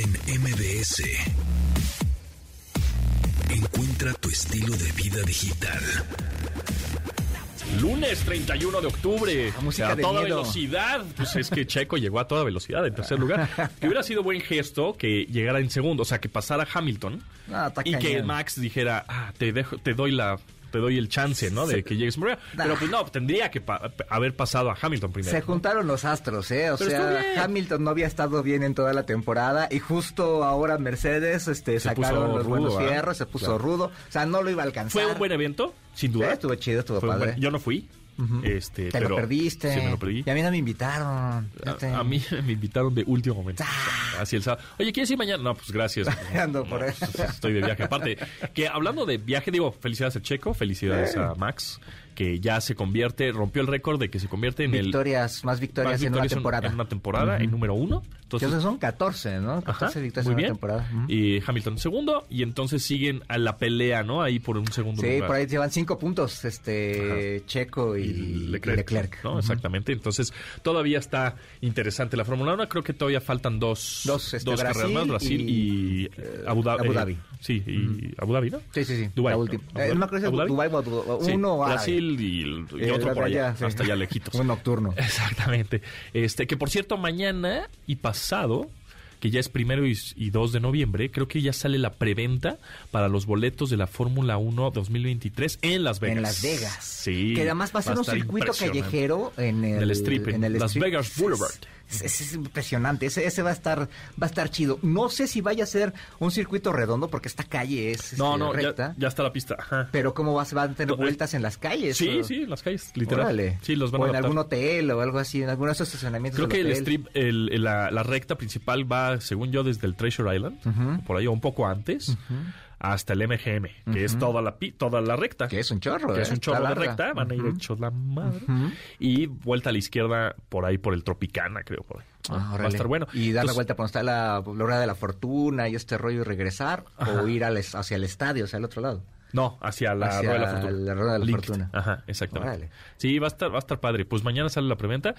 en MBS. Encuentra tu estilo de vida digital. Lunes 31 de octubre. música a de toda miedo. velocidad. Pues es que Checo llegó a toda velocidad en tercer lugar. Que hubiera sido buen gesto que llegara en segundo. O sea, que pasara Hamilton. Está y que. Max dijera, ah, te, dejo, te doy la. Te doy el chance, ¿no? De que llegues primero. Pero pues no, tendría que pa- haber pasado a Hamilton primero. Se juntaron los astros, ¿eh? O Pero sea. Hamilton no había estado bien en toda la temporada y justo ahora Mercedes este, Se sacaron los rudo, buenos ¿ah? fierros, se puso Claro. rudo. O sea, no lo iba a alcanzar. Fue un buen evento, sin duda. Sí, estuvo chido, estuvo Fue padre. buen- Yo no fui. Este, Te pero lo perdiste. Sí, me lo perdí. Y a mí no me invitaron. A, a mí me invitaron de último momento. Ah. Así el sábado. Oye, ¿quieres ir mañana? No, pues gracias. Ando No, por ahí. pues, estoy de viaje. Aparte, que hablando de viaje, digo, felicidades a Checo, felicidades a Max, que ya se convierte, rompió el récord de que se convierte en Victorias, más el victorias, más en una victorias temporada. En una temporada, en número uno. Entonces, son 14, ¿no? Ajá, 14 victorias muy en bien. una temporada. Ujú. Y Hamilton segundo, y entonces siguen a la pelea, ¿no? Ahí por un segundo Sí, lugar. por ahí llevan 5 puntos, este, Checo y, Leclerc, Leclerc. ¿no? Exactamente. Entonces, todavía está interesante la Fórmula 1. Creo que todavía faltan dos, Dos, este, carreras Brasil más, Brasil y, y, eh, Abu Dhabi. Abu eh, Dhabi. sí, y Abu Dhabi, ¿no? Sí, sí, sí. Dubái, la ¿no? última. Eh, no me acuerdo si ¿Abu es Dhabi? Dubái o Abu- Sí, uno o árabe. Brasil y, y Eh, otro por allá, allá, sí. hasta allá lejitos. Un nocturno. Exactamente. Este, que por cierto, mañana y pasado, que ya es primero y, y 2 de noviembre, creo que ya sale la preventa para los boletos de la Fórmula 1 2023 en Las Vegas. En Las Vegas. Sí. Que además va a ser un circuito callejero en el, En el strip, en Las strip. Vegas Boulevard. Es, es- es impresionante, ese, ese va a estar va a estar chido. No sé si vaya a ser un circuito redondo porque esta calle es No, este, no, recta. ya, ya está la pista. Ajá. Pero cómo va, se van a tener No, eh, vueltas en las calles. Sí, o- sí, en las calles, literal. Órale. Sí, los van o a en algún hotel o algo así, en alguno de esos estacionamientos. Creo que el strip, el- el- la, la recta principal va, según yo, desde el Treasure Island, por ahí o un poco antes, hasta el MGM, que es toda la pi- toda la recta. Que es un chorro, Que ¿eh? es un Está chorro de larga. recta, van a ir hechos la madre. Y vuelta a la izquierda, por ahí, por el Tropicana, creo, por ahí. Ah, va a estar bueno. Y dar la vuelta por donde está la, la rueda de la fortuna y este rollo y regresar. O ir al hacia el estadio, o sea, al otro lado. No, hacia la Hacia Rueda de la Fortuna. la Rueda de la Linked. Fortuna. Ajá, exactamente. Sí, va a estar, va a estar padre. Pues mañana sale la preventa.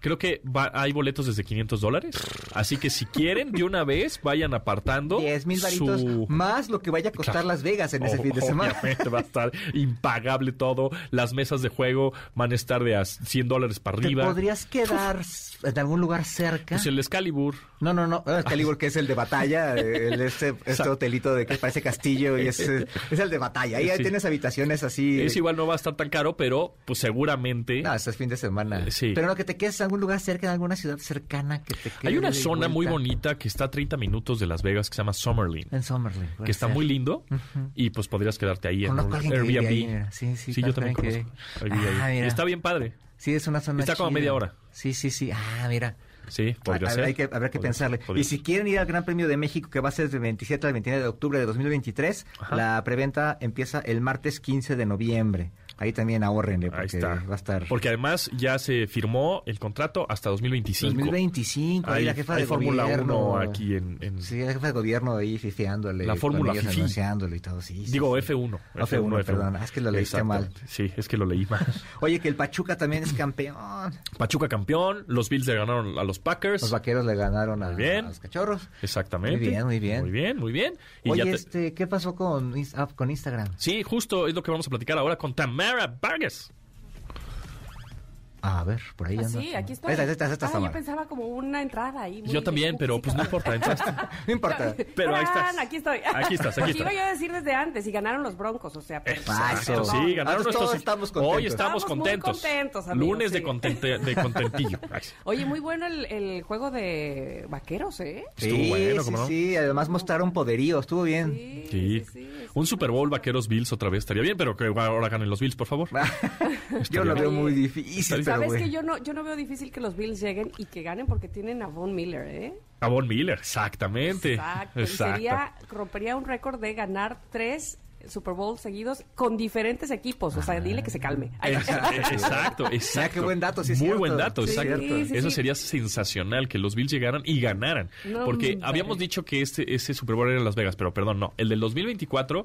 Creo que va- hay boletos desde 500 dólares. Así que si quieren, de una vez, vayan apartando. 10 mil varitos su- más lo que vaya a costar Claro. Las Vegas en ese fin de semana. Obviamente va a estar impagable todo. Las mesas de juego van a estar de a 100 dólares para ¿Te arriba. podrías quedar en algún lugar cerca? Pues el Excalibur. No, no, no. El Calibur, que es el de batalla. El, este, este hotelito de que parece castillo y es, es el de batalla. Ahí, ahí Sí. tienes habitaciones así. Es igual, no va a estar tan caro, pero pues seguramente. No, este es fin de semana. Sí. Pero no, que te quedes en algún lugar cerca, en alguna ciudad cercana. que te quede Hay una zona muy bonita que está a 30 minutos de Las Vegas que se llama Summerlin. En Summerlin. que está ser. muy lindo y pues podrías quedarte ahí en Conozco un que vive Airbnb. ahí, mira. Sí, sí, yo también conozco que. Ah, mira. está bien padre. Sí, es una zona Está como a media hora. Sí, sí, sí. Ah, mira. Sí, podría ser. Hay que, habrá que Podría pensarle. podría Y si quieren ir al Gran Premio de México, que va a ser del 27 al 29 de octubre de 2023, Ajá. la preventa empieza el martes 15 de noviembre. Ahí también ahorrenle, porque va a estar... Porque además ya se firmó el contrato hasta 2025. 2025, ahí la jefa hay de Fórmula gobierno. 1 aquí en... en- Sí, la jefa de gobierno ahí fifeándole. La Fórmula anunciándolo y todo, sí. sí, digo sí. F1. F1, perdón. Ah, es que lo leíste mal. Exactamente. Sí, es que lo leí mal. Oye, que el Pachuca también es campeón. Pachuca campeón, los Bills le ganaron a los Packers. Los vaqueros le ganaron a, bien. a los cachorros. Exactamente. Muy bien, muy bien. Muy bien, muy bien. Y Oye, ya te- este, ¿qué pasó con, ah, con Instagram? Sí, justo es lo que vamos a platicar ahora con Mara Burgess. A ver, por ahí Ah, anda. sí, aquí estoy. Esta, esta, esta, Ah, yo pensaba como una entrada ahí. muy Yo también, pero pues no importa. entraste. No importa. Pero ahí estás. Aquí estoy. Aquí estás, aquí estás. iba yo a decir desde antes y ganaron los Broncos, o sea. pues, Exacto, sí, ganaron Entonces, todos nuestros. estamos contentos. Hoy estamos, Estamos muy contentos. contentos, amigos, Lunes de, sí. contente- de contentillo. Oye, muy bueno el, el juego de vaqueros, ¿eh? Estuvo Sí, bueno, sí, ¿cómo no? sí, además mostraron poderío, estuvo bien. Sí, Sí. sí, sí, Un Super Bowl Vaqueros Bills otra vez estaría bien, pero que ahora ganen los Bills, por favor. Yo lo veo muy difícil, pero Sabes bueno. que yo no, yo no veo difícil que los Bills lleguen y que ganen porque tienen a Von Miller, ¿eh? A Von Miller, exactamente. Exacto. Y Exacto. sería, rompería un récord de ganar tres Super Bowl seguidos con diferentes equipos. O sea, dile que se calme. Ay. Exacto, exacto. qué buen dato, sí Muy cierto. buen dato, Sí, exacto. cierto. sí, Eso sí. sería sensacional, que los Bills llegaran y ganaran. No, Porque hombre. habíamos dicho que este, ese Super Bowl era en Las Vegas, pero perdón, no. El del 2024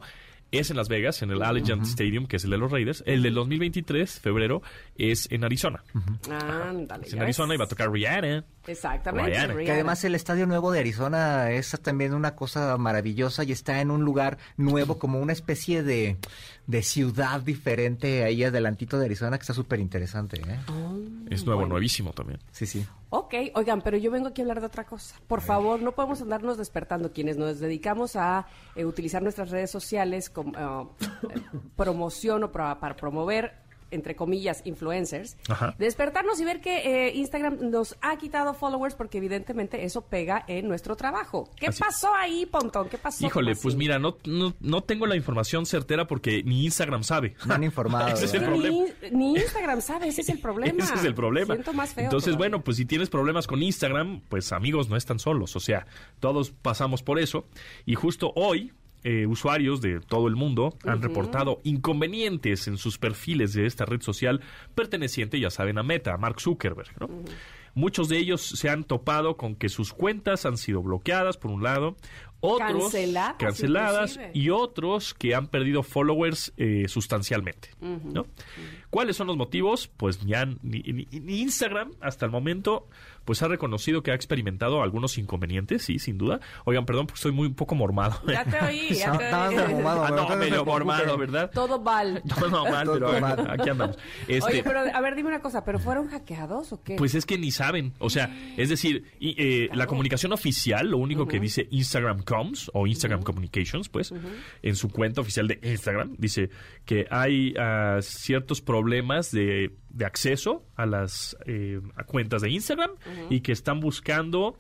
es en Las Vegas, en el Allegiant Stadium, que es el de los Raiders. El del 2023, febrero, es en Arizona. Ándale. Es ya en Arizona y va a tocar Rihanna. Exactamente. Rihanna. Que Rihanna. además el Estadio Nuevo de Arizona es también una cosa maravillosa y está en un lugar nuevo, como una especie de, de ciudad diferente ahí adelantito de Arizona, que está súper interesante. ¿eh? Es nuevo, nuevísimo también. Sí, sí. Ok, oigan, pero yo vengo aquí a hablar de otra cosa. Por favor, no podemos andarnos despertando quienes nos dedicamos a eh, utilizar nuestras redes sociales como eh, promoción o para, para promover entre comillas, influencers, Ajá. despertarnos y ver que eh, Instagram nos ha quitado followers porque evidentemente eso pega en nuestro trabajo. ¿Qué Así- pasó ahí, Pontón? ¿Qué pasó? Híjole, ¿Cómo pues mira, no, no, no tengo la información certera porque ni Instagram sabe. No han informado. Ese es el ¿verdad? Que problema. Ni, ni Instagram sabe, ese es el problema. Ese es el problema. Siento más feo Entonces, todavía. bueno, pues si tienes problemas con Instagram, pues amigos, no están solos. O sea, todos pasamos por eso. Y justo hoy, eh, usuarios de todo el mundo han reportado inconvenientes en sus perfiles de esta red social perteneciente, ya saben, a Meta, a Mark Zuckerberg. ¿no? Muchos de ellos se han topado con que sus cuentas han sido bloqueadas, por un lado, otros Canceladas, canceladas inclusive. y otros que han perdido followers eh, sustancialmente. ¿no? ¿Cuáles son los motivos? Pues ni- ni Instagram hasta el momento pues ha reconocido que ha experimentado algunos inconvenientes, sí, sin duda. Oigan, perdón, porque estoy muy un poco mormado. Ya te oí, ya te oí. mormado, Ah, no, medio mormado, ¿verdad? Todo mal. No, no, mal, Todo pero mal. aquí andamos. Este, Oye, pero a ver, dime una cosa, ¿pero fueron hackeados o qué? Pues es que ni saben. O sea, es decir, y, eh, la comunicación oficial, lo único que dice Instagram Coms o Instagram Communications, pues, en su cuenta oficial de Instagram, dice que hay ah, ciertos problemas de, de acceso a las eh, a cuentas de Instagram y que están buscando.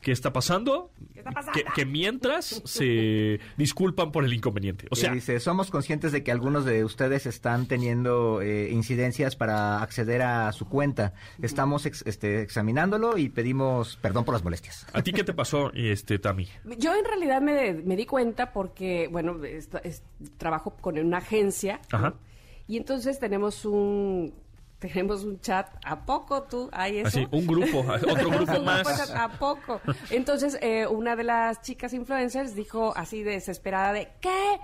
¿Qué está pasando? ¿Qué está pasando? Que, que mientras se disculpan por el inconveniente. O Y sea, dice, somos conscientes de que algunos de ustedes están teniendo eh, incidencias para acceder a su cuenta. Estamos ex- este, examinándolo y pedimos perdón por las molestias. ¿a ti qué te pasó, este Tami? Yo en realidad me, me di cuenta porque, bueno, est- trabajo con una agencia y entonces tenemos un tenemos un chat. A poco tú hay eso Así, un grupo, otro grupo más. a poco entonces eh, una de las chicas influencers dijo así desesperada de qué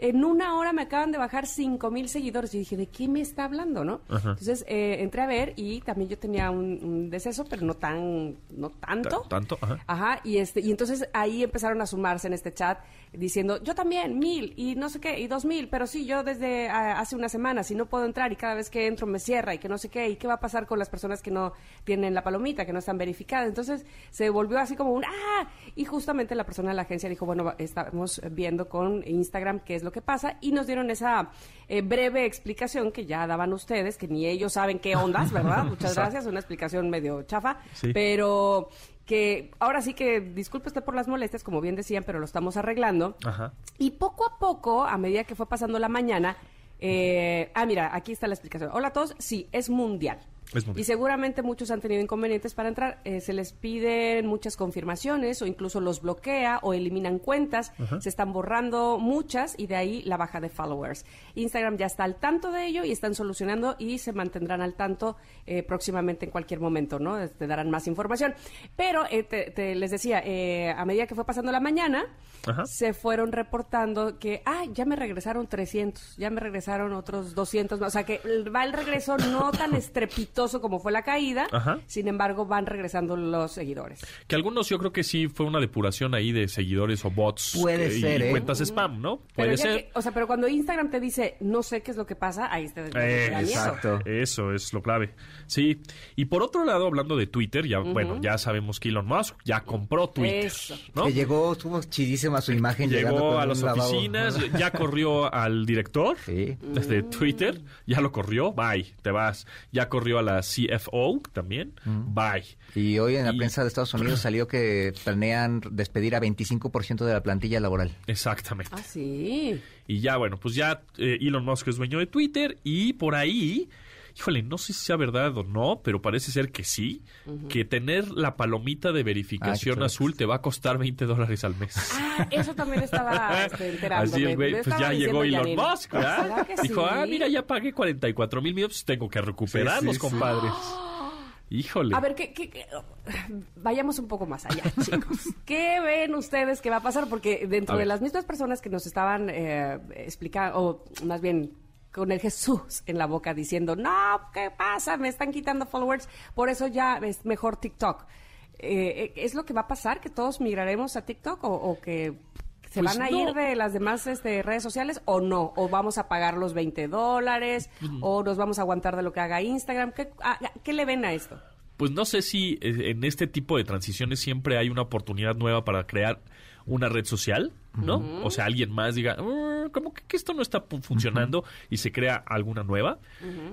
en una hora me acaban de bajar cinco mil seguidores. Y dije, ¿de qué me está hablando, no? Ajá. Entonces eh, entré a ver y también yo tenía un, un deceso, pero no tan, no tanto. Ta- tanto, ajá. Ajá, y este, y entonces ahí empezaron a sumarse en este chat diciendo, yo también, mil, y no sé qué, y dos mil, pero sí, yo desde hace una semana, si no puedo entrar y cada vez que entro me cierra y que no sé qué, y qué va a pasar con las personas que no tienen la palomita, que no están verificadas. Entonces se volvió así como un, ah, y justamente la persona de la agencia dijo, bueno, estamos viendo con Instagram qué es lo que pasa, y nos dieron esa eh, breve explicación que ya daban ustedes, que ni ellos saben qué ondas, ¿verdad? Muchas gracias, una explicación medio chafa, Sí. pero que ahora sí que disculpe usted por las molestias, como bien decían, pero lo estamos arreglando. Ajá. Y poco a poco, a medida que fue pasando la mañana, eh, ah, mira, aquí está la explicación. Hola a todos, sí, es mundial. Y seguramente muchos han tenido inconvenientes para entrar. Eh, se les piden muchas confirmaciones o incluso los bloquea o eliminan cuentas. Se están borrando muchas y de ahí la baja de followers. Instagram ya está al tanto de ello y están solucionando y se mantendrán al tanto eh, próximamente en cualquier momento, ¿no? Te darán más información. Pero eh, te, te- les decía, a medida que fue pasando la mañana, Ajá. se fueron reportando que, ah, ya me regresaron 300, ya me regresaron otros 200 más. O sea, que va el regreso no tan estrepitoso como fue la caída, Ajá. sin embargo, van regresando los seguidores. Que algunos yo creo que sí fue una depuración ahí de seguidores o bots. Puede que- y ser, ¿eh? cuentas spam, ¿no? Puede ser. que- o sea, pero cuando Instagram te dice, no sé qué es lo que pasa, ahí te Eh, exacto. Eso es lo clave. Sí. Y por otro lado, hablando de Twitter, ya, bueno, ya sabemos que Elon Musk ya compró Twitter. Eso. ¿no? Que llegó, estuvo chidísima su imagen. Llegó a las lavabo. oficinas, ya corrió al director Sí. desde Twitter, ya lo corrió, bye, te vas. Ya corrió a la CFO también, bye. Y hoy en la Y- prensa de Estados Unidos salió que planean despedir a 25% de la plantilla laboral. Exactamente. Ah, sí. Y ya, bueno, pues ya eh, Elon Musk es dueño de Twitter y por ahí, híjole, no sé si sea verdad o no, pero parece ser que sí, que tener la palomita de verificación Ah, azul te va a costar 20 dólares al mes. Ah, eso también estaba este, enterándome. Así el güey, Me pues ya llegó Elon. Musk, ¿verdad? ¿Será que Dijo, sí? ah, mira, ya pagué 44 mil millones, pues tengo que recuperarlos, Sí, sí, sí. compadres. Híjole. A ver, ¿qué, qué- qué- vayamos un poco más allá, chicos. ¿Qué ven ustedes que va a pasar? Porque dentro A de ver. las mismas personas que nos estaban eh, explicando, o más bien con el Jesús en la boca diciendo, no, ¿qué pasa? Me están quitando followers, por eso ya es mejor TikTok. Eh, ¿Es lo que va a pasar? ¿Que todos migraremos a TikTok o, o que se Pues van a no. ir de las demás este, redes sociales o no? ¿O vamos a pagar los 20 dólares? Pues ¿O nos vamos a aguantar de lo que haga Instagram? ¿Qué, a- ¿qué le ven a esto? Pues no sé si eh, en este tipo de transiciones siempre hay una oportunidad nueva para crear una red social, ¿no? O sea, alguien más diga, "Mm, como que, que esto no está funcionando y se crea alguna nueva.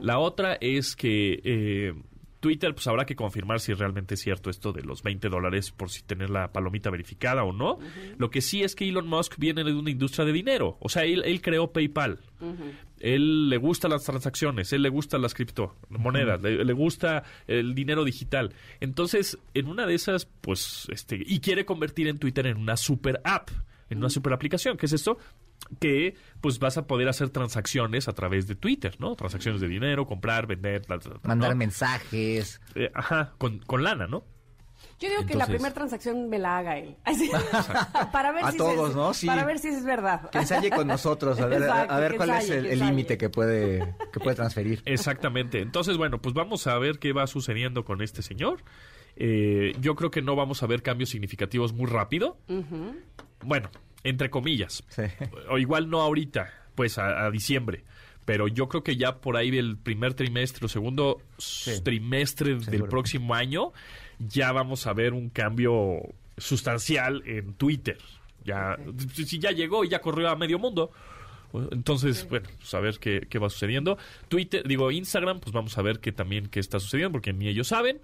La otra es que eh, Twitter, pues habrá que confirmar si realmente es cierto esto de los 20 dólares por si tener la palomita verificada o no. Lo que sí es que Elon Musk viene de una industria de dinero. O sea, él, él creó PayPal. Él le gustan las transacciones, él le gustan las criptomonedas, le, le gusta el dinero digital. Entonces, en una de esas, pues, este, y quiere convertir en Twitter en una super app, en una super aplicación. ¿Qué es esto? Que, pues, vas a poder hacer transacciones a través de Twitter, ¿no? Transacciones de dinero, comprar, vender, bla, bla, bla, Mandar ¿no? mensajes. Eh, ajá, con, con lana, ¿no? Yo digo que la primera transacción me la haga él. Así. para ver A si todos, es, ¿no? Sí. Para ver si es verdad. Que ensaye con nosotros, a ver, a- Exacto, a ver cuál es ensaye, el límite que puede, que puede transferir. Exactamente. Entonces, bueno, pues vamos a ver qué va sucediendo con este señor. Eh, yo creo que no vamos a ver cambios significativos muy rápido. Bueno, entre comillas. Sí. O igual no ahorita, pues a, a diciembre. Pero yo creo que ya por ahí del primer trimestre o segundo trimestre del próximo año, ya vamos a ver un cambio sustancial en Twitter. Ya, si ya llegó y ya corrió a medio mundo. Entonces, bueno, pues a ver qué, qué va sucediendo. Twitter, digo, Instagram, pues vamos a ver qué también qué está sucediendo, porque ni ellos saben.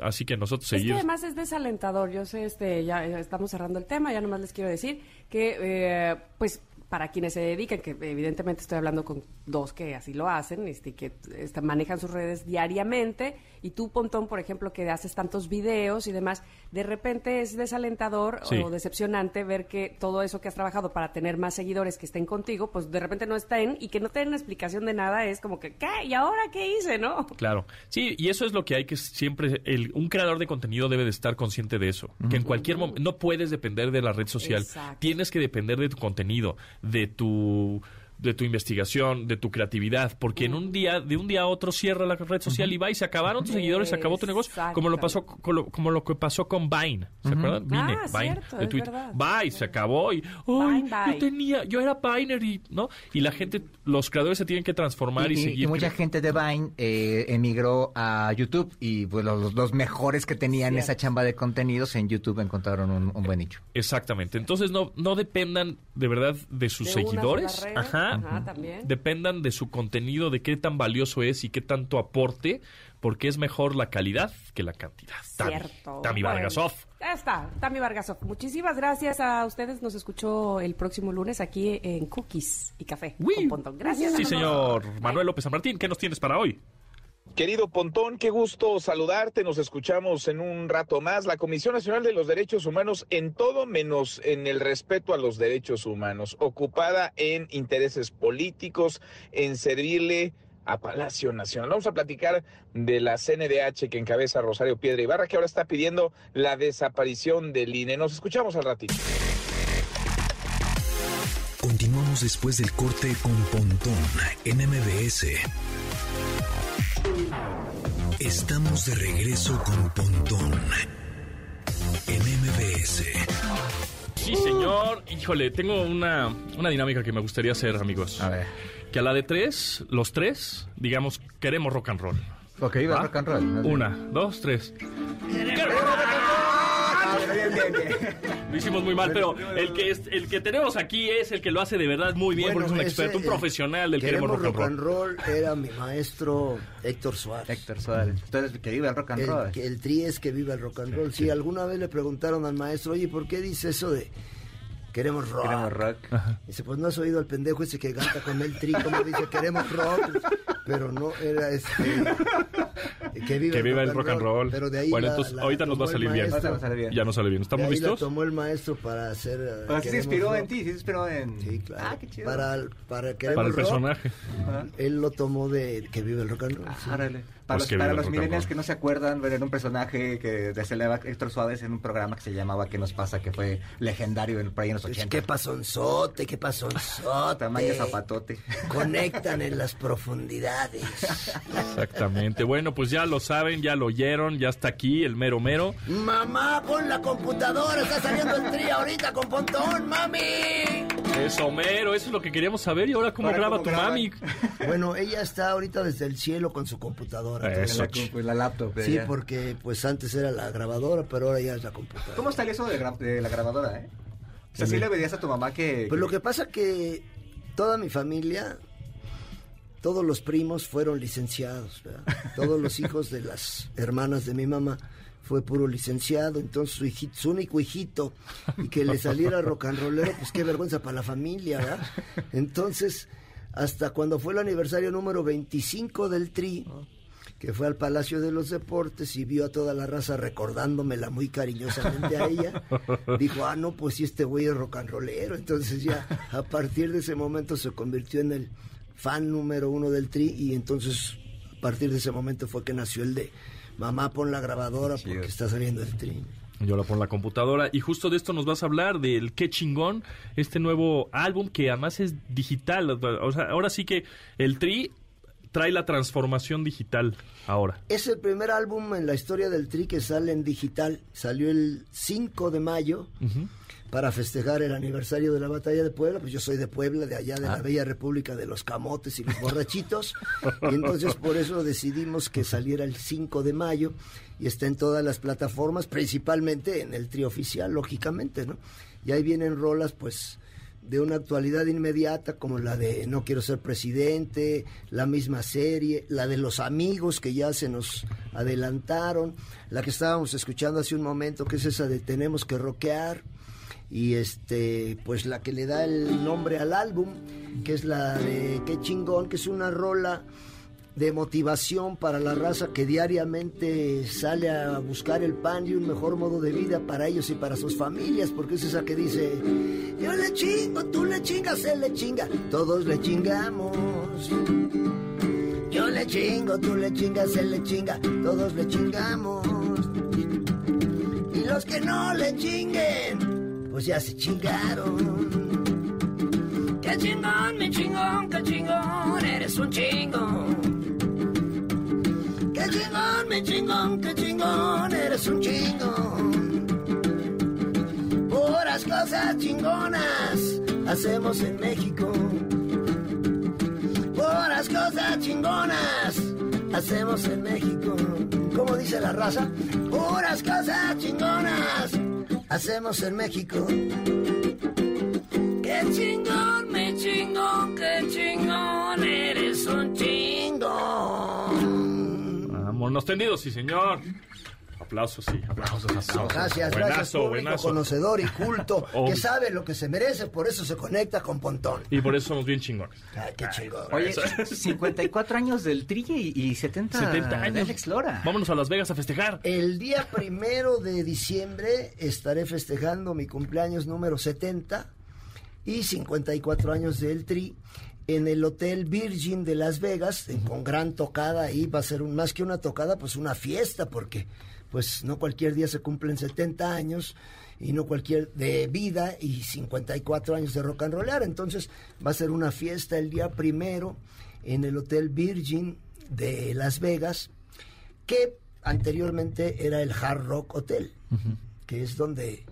Así que nosotros Es que además es desalentador. Yo sé, este, ya eh, estamos cerrando el tema. Ya nomás les quiero decir que, eh, pues, para quienes se dedican, que evidentemente estoy hablando con dos que así lo hacen, este, que este, manejan sus redes diariamente, y tú, Pontón, por ejemplo, que haces tantos videos y demás, de repente es desalentador Sí. o decepcionante ver que todo eso que has trabajado para tener más seguidores que estén contigo, pues de repente no estén y que no te den explicación de nada, es como que, ¿qué? ¿Y ahora qué hice, no? Claro, sí, y eso es lo que hay que siempre, el, un creador de contenido debe de estar consciente de eso, que en cualquier momento no puedes depender de la red social, Exacto. tienes que depender de tu contenido, de tu de tu investigación, de tu creatividad, porque en un día, de un día a otro cierra la red social y va y se acabaron tus seguidores, se acabó tu negocio, como lo pasó con lo, como lo que pasó con Vine, ¿se acuerdan? Vine, Ah, Vine cierto, de Twitter. Va y se acabó y ay, Vine, yo bye. tenía, yo era Viner y no, y la gente, los creadores se tienen que transformar y, seguir y mucha gente de Vine eh, emigró a YouTube y pues, los, los mejores que tenían Cierto. esa chamba de contenidos en YouTube encontraron un, un buen nicho. Exactamente. Entonces no, no dependan de verdad de sus De seguidores. red. Ajá. Ajá, también. Dependan de su contenido, de qué tan valioso es y qué tanto aporte, porque es mejor la calidad que la cantidad. Tami, Cierto. Tami Bueno, Vargasov. Ya está, Tami Vargasov. Muchísimas gracias a ustedes. Nos escuchó el próximo lunes aquí en Cookies y Café Uy. con. Gracias. Sí, señor. Manuel López San Martín, ¿qué nos tienes para hoy? Querido Pontón, qué gusto saludarte. Nos escuchamos en un rato más. La Comisión Nacional de los Derechos Humanos en todo menos en el respeto a los derechos humanos, ocupada en intereses políticos, en servirle a Palacio Nacional. Vamos a platicar de la CNDH que encabeza Rosario Piedra Ibarra, que ahora está pidiendo la desaparición del INE. Nos escuchamos al ratito. Continuamos después del corte con Pontón en MBS. Estamos de regreso con Pontón en MBS. Sí, señor. Híjole, tengo una, una dinámica que me gustaría hacer, amigos. A ver. Que a la de tres, los tres, digamos, queremos rock and roll. Ok, iba ¿Va? rock and roll. Una, dos, tres. Ah, bien, bien, bien. Lo hicimos muy mal, pero el que es, el que tenemos aquí es el que lo hace de verdad muy bien, porque es un ese, experto, un profesional del queremos rock and roll. era mi maestro Héctor Suárez. Héctor Suárez. Entonces, que vive el rock and roll. El, que- el tri es que viva el rock and roll. Si alguna vez le preguntaron al maestro, oye, ¿por qué dice eso de queremos rock? Queremos rock. Dice, pues no has oído al pendejo ese que canta con el tri, como dice queremos rock, pero no era este. Que viva, Que viva el rock and roll. Pero de ahí Bueno, la- entonces, la ahorita nos va a tomó el salir bien. maestro. Ahorita nos sale bien. Ya no sale bien. De ¿Estamos ahí la listos? tomó el maestro para hacer. eh, Pero sí se inspiró en Rock. ti, sí se inspiró en... Sí, claro. Ah, qué chido. Para, el- para, Para el Rock, personaje. Él lo tomó de que vive el rock and roll. sí. Árale. Para Pues los, para los millennials que no se acuerdan, era un personaje que decelaba Héctor Suárez en un programa que se llamaba ¿Qué nos pasa? que fue legendario en, por ahí en los Pues, 80. ¿Qué pasonzote? ¿Qué pasonzote? Tamaño zapatote. Conectan en las profundidades. Exactamente. Bueno, pues ya lo saben, ya lo oyeron, ya está aquí el mero mero. Mamá, pon la computadora, está saliendo el tri ahorita con Pontón, mami. Es Homero, eso es lo que queríamos saber. ¿Y ahora cómo Ahora, graba ¿cómo tu mami? Bueno, ella está ahorita desde el cielo con su computadora. Eso, la, compu- la laptop. de Sí, ella. porque pues antes era la grabadora, pero ahora ya es la computadora. ¿Cómo está eso de, gra- de la grabadora, eh? O sea, sí le pedías a tu mamá que... Pues que- lo que pasa que toda mi familia, todos los primos fueron licenciados, ¿verdad? Todos los hijos de las hermanas de mi mamá fue puro licenciado, entonces su, hijito, su único hijito y que le saliera rock and rollero, pues qué vergüenza para la familia, ¿verdad? Entonces, hasta cuando fue el aniversario número 25 del Tri, que fue al Palacio de los Deportes y vio a toda la raza recordándomela muy cariñosamente a ella, dijo, ah, no, pues sí, este güey es rock and rollero. Entonces ya a partir de ese momento se convirtió en el fan número uno del Tri y entonces a partir de ese momento fue que nació el de mamá pon la grabadora porque está saliendo el Tri. Yo la pongo en la computadora y justo de esto nos vas a hablar del Qué chingón, este nuevo álbum que además es digital. O sea, ahora sí que el Tri trae la transformación digital ahora. Es el primer álbum en la historia del Tri que sale en digital. Salió el 5 de mayo para festejar el aniversario de la batalla de Puebla. Pues yo soy de Puebla, de allá de la bella república de los camotes y los borrachitos. y entonces por eso decidimos que saliera el 5 de mayo y está en todas las plataformas, principalmente en el Tri oficial, lógicamente, ¿no? Y ahí vienen rolas, pues de una actualidad inmediata como la de No quiero ser presidente, la misma serie, la de los amigos que ya se nos adelantaron, la que estábamos escuchando hace un momento que es esa de Tenemos que rockear y este pues la que le da el nombre al álbum, que es la de Qué chingón, que es una rola de motivación para la raza que diariamente sale a buscar el pan y un mejor modo de vida para ellos y para sus familias, porque es esa que dice, yo le chingo, tú le chingas, él le chinga, todos le chingamos. Yo le chingo, tú le chingas, él le chinga, todos le chingamos. Y los que no le chinguen, pues ya se chingaron. Qué chingón, mi chingón, qué chingón, eres un chingón. Qué chingón, mi chingón, qué chingón, eres un chingón. Puras cosas chingonas hacemos en México. Puras cosas chingonas hacemos en México. ¿Cómo dice la raza? Puras cosas chingonas hacemos en México. Qué chingón, mi chingón, qué chingón, eres un chingón. Vámonos tendidos, sí, señor. Aplausos, sí, aplausos, aplausos. Gracias, buenazo, gracias, público buenazo. conocedor y culto, que sabe lo que se merece, por eso se conecta con Pontón. Y por eso somos bien chingones. Ay, qué chingón. Oye, 54 años del Tri y, y 70, 70 de años. Alex Lora. Vámonos a Las Vegas a festejar. El día primero de diciembre estaré festejando mi cumpleaños número 70 y 54 años del Tri en el Hotel Virgin de Las Vegas, en- con gran tocada ahí va a ser un, más que una tocada, pues una fiesta, porque pues no cualquier día se cumplen 70 años y no cualquier de vida y 54 años de rock and rollar, entonces va a ser una fiesta el día primero en el Hotel Virgin de Las Vegas que anteriormente era el Hard Rock Hotel, que es donde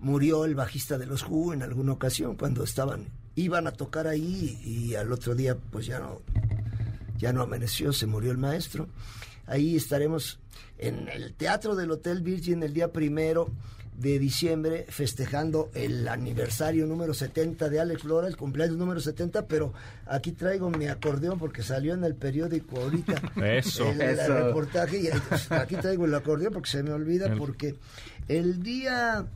murió el bajista de los Who en alguna ocasión cuando estaban iban a tocar ahí y al otro día pues ya no ya no amaneció, se murió el maestro. Ahí estaremos en el Teatro del Hotel Virgin el día primero de diciembre festejando el aniversario número 70 de Alex Lora, el cumpleaños número 70, pero aquí traigo mi acordeón porque salió en el periódico ahorita. Eso. El, el Eso. reportaje y aquí traigo el acordeón porque se me olvida El- porque el día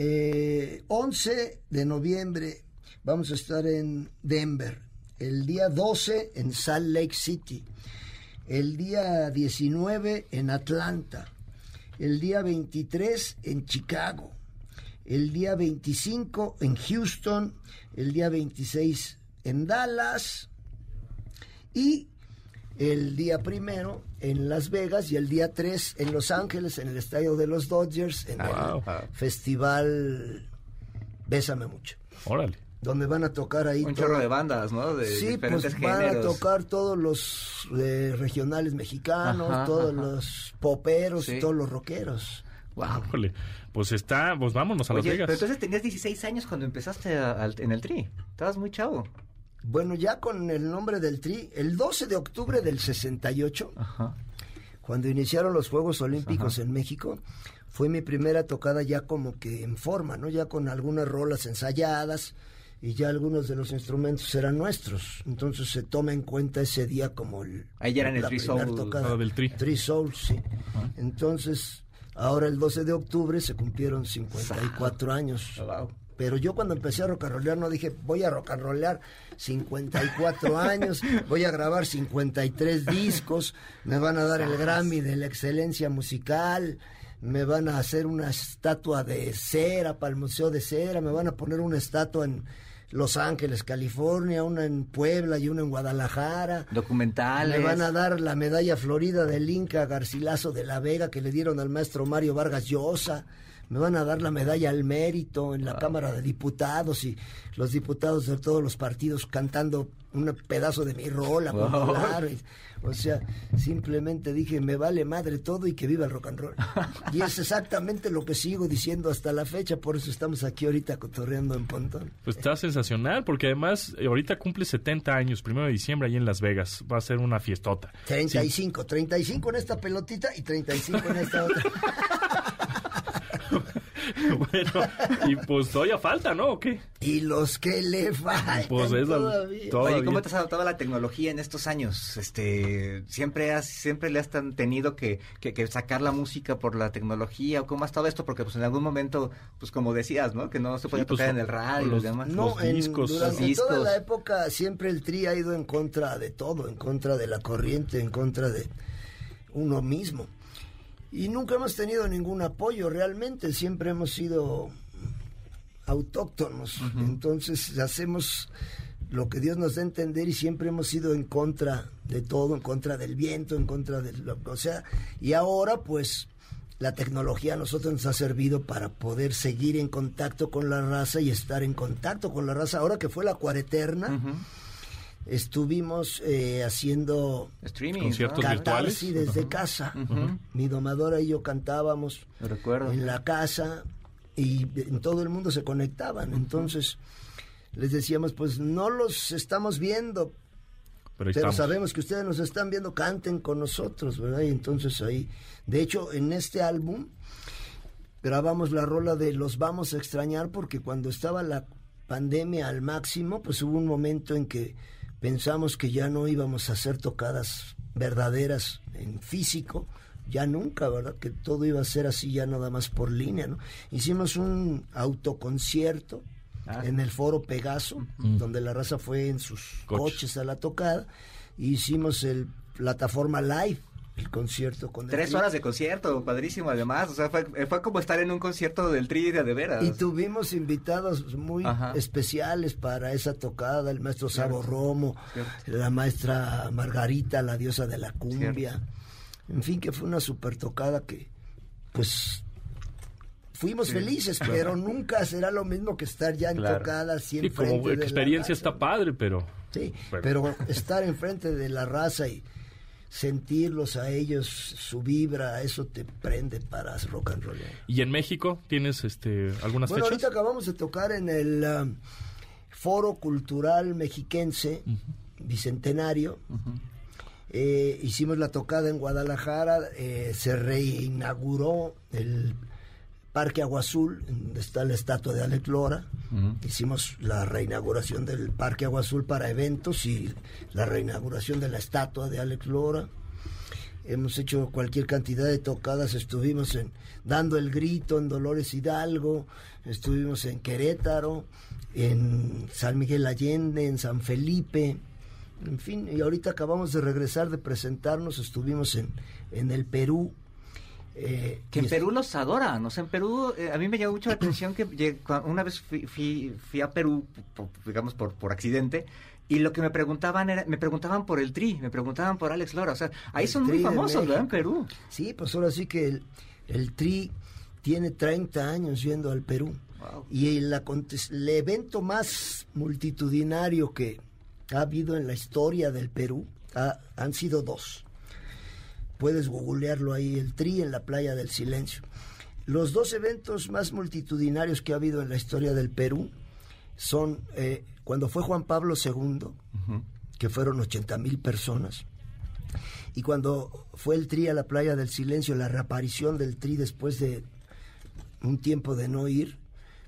eh, 11 de noviembre vamos a estar en Denver, el día 12 en Salt Lake City, el día 19 en Atlanta, el día 23 en Chicago, el día 25 en Houston, el día 26 en Dallas. Y el día primero en Las Vegas y el día 3 en Los Ángeles, en el estadio de los Dodgers, en Wow. el festival Bésame Mucho, Órale. donde van a tocar ahí Un todo- chorro de bandas, ¿no? De Sí, diferentes pues van a tocar todos los eh, regionales mexicanos, Ajá, todos ajá. los poperos Sí. y todos los rockeros. Wow. Híjole. Pues está, pues vámonos a Las Oye, Vegas. pero entonces tenías 16 años cuando empezaste a- en el tri. Estabas muy chavo. Bueno, ya con el nombre del Tri, el 12 de octubre del 68, Ajá. cuando iniciaron los Juegos Olímpicos en México, fue mi primera tocada ya como que en forma, ¿no? Ya con algunas rolas ensayadas y ya algunos de los instrumentos eran nuestros. Entonces se toma en cuenta ese día como el... Ahí ya eran el Tri primer Soul, tocada. del Tri. Tri Soul, sí. Entonces, ahora el 12 de octubre se cumplieron 54 años. Wow. Pero yo cuando empecé a rock and rollear no dije, voy a rock and rollear 54 años, voy a grabar 53 discos, me van a dar el Grammy de la excelencia musical, me van a hacer una estatua de cera para el Museo de Cera, me van a poner una estatua en Los Ángeles, California, una en Puebla y una en Guadalajara. Documentales. Me van a dar la medalla florida del Inca Garcilaso de la Vega que le dieron al maestro Mario Vargas Llosa. Me van a dar la medalla al mérito en la Cámara de Diputados y los diputados de todos los partidos cantando un pedazo de mi rola Wow. popular. Y- O sea, simplemente dije, me vale madre todo y que viva el rock and roll. Y es exactamente lo que sigo diciendo hasta la fecha, por eso estamos aquí ahorita cotorreando en Pontón. Pues está sensacional, porque además eh, ahorita cumple 70 años, primero de diciembre, ahí en Las Vegas. Va a ser una fiestota. 35, 35 en esta pelotita y 35 en esta otra. bueno, y pues todavía falta, ¿no? ¿O qué? Y los que le faltan Pues es todavía. Oye, Todavía. ¿cómo te has adaptado a la tecnología en estos años? Este, siempre has, siempre le has tenido que, que, que sacar la música por la tecnología o cómo ha estado esto, porque pues en algún momento, pues como decías, ¿no? Que no se podía Sí, pues, tocar en el radio y los- demás. No, los en- discos. durante Los toda discos. la época siempre el tri ha ido en contra de todo, en contra de la corriente, en contra de uno mismo. Y nunca hemos tenido ningún apoyo realmente, siempre hemos sido autóctonos. Entonces hacemos lo que Dios nos da a entender y siempre hemos sido en contra de todo, en contra del viento, en contra de lo o sea, y ahora pues la tecnología a nosotros nos ha servido para poder seguir en contacto con la raza y estar en contacto con la raza. Ahora que fue la cuareterna. Estuvimos eh, haciendo Streaming. Conciertos ¿no? virtuales. desde casa. Mi domadora y yo cantábamos recuerdo. en la casa y en todo el mundo se conectaban. Entonces les decíamos, pues no los estamos viendo, Pero pero sabemos que ustedes nos están viendo, canten con nosotros, ¿verdad? Y entonces ahí, de hecho, en este álbum grabamos la rola de Los vamos a extrañar porque cuando estaba la pandemia al máximo, pues hubo un momento en que pensamos que ya no íbamos a hacer tocadas verdaderas en físico, ya nunca, ¿verdad? Que todo iba a ser así ya nada más por línea, ¿no? Hicimos un autoconcierto Ah. en el foro Pegaso, donde la raza fue en sus Coches. coches a la tocada, y hicimos el plataforma live, el concierto con el Tres Tri. horas de concierto, padrísimo además. O sea, fue, fue como estar en un concierto del Tri de, de veras. Y tuvimos invitados muy Ajá. especiales para esa tocada, el maestro Sabo Romo, Cierto. la maestra Margarita, la diosa de la cumbia. Cierto. En fin, que fue una super tocada que, pues, fuimos felices, pero nunca será lo mismo que estar ya en Claro. tocada así Sí, como de la experiencia raza. está padre, pero... Sí, Bueno. pero estar enfrente de la raza y sentirlos a ellos, su vibra, eso te prende para rock and roll. ¿Y en México tienes este algunas Bueno, fechas? ahorita acabamos de tocar en el um, Foro Cultural Mexiquense Bicentenario. Eh, hicimos la tocada en Guadalajara, eh, se reinauguró el Parque Agua Azul, donde está la estatua de Alex Lora. Hicimos la reinauguración del Parque Agua Azul para eventos y la reinauguración de la estatua de Alex Lora. Hemos hecho cualquier cantidad de tocadas, estuvimos en dando el grito en Dolores Hidalgo, estuvimos en Querétaro, en San Miguel Allende, en San Felipe, en fin, y ahorita acabamos de regresar de presentarnos, estuvimos en, en el Perú. Eh, Que en Perú los adoran, o sea, en Perú eh, a mí me llamó mucho la atención que una vez fui, fui, fui a Perú, por- digamos por, por accidente, Y lo que me preguntaban era, me preguntaban por el Tri, me preguntaban por Alex Lora. O sea, ahí El son muy famosos, ¿verdad? En. Perú. Sí, pues ahora sí que el, el Tri tiene 30 años yendo al Perú. Wow. Y el, evento más multitudinario que ha habido en la historia del Perú ha- han sido dos. Puedes googlearlo ahí, el Tri en la playa del silencio. Los dos eventos más multitudinarios que ha habido en la historia del Perú son eh, cuando fue Juan Pablo II, que fueron 80 mil personas, y cuando fue el Tri a la playa del silencio, la reaparición del Tri después de un tiempo de no ir,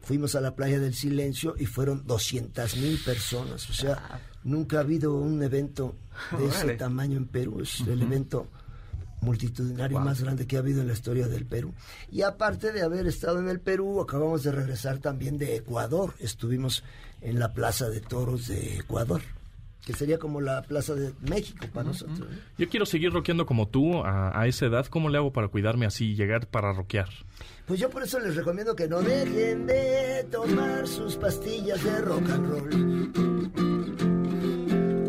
fuimos a la playa del silencio y fueron 200 mil personas. O sea, nunca ha habido un evento de ese tamaño en Perú. Es el evento multitudinario Wow. más grande que ha habido en la historia del Perú. Y aparte de haber estado en el Perú, acabamos de regresar también de Ecuador. Estuvimos en la Plaza de Toros de Ecuador, que sería como la Plaza de México para nosotros. ¿no? Yo quiero seguir rockeando como tú a, a esa edad. ¿Cómo le hago para cuidarme así y llegar para rockear? Pues yo por eso les recomiendo que no dejen de tomar sus pastillas de rock and roll.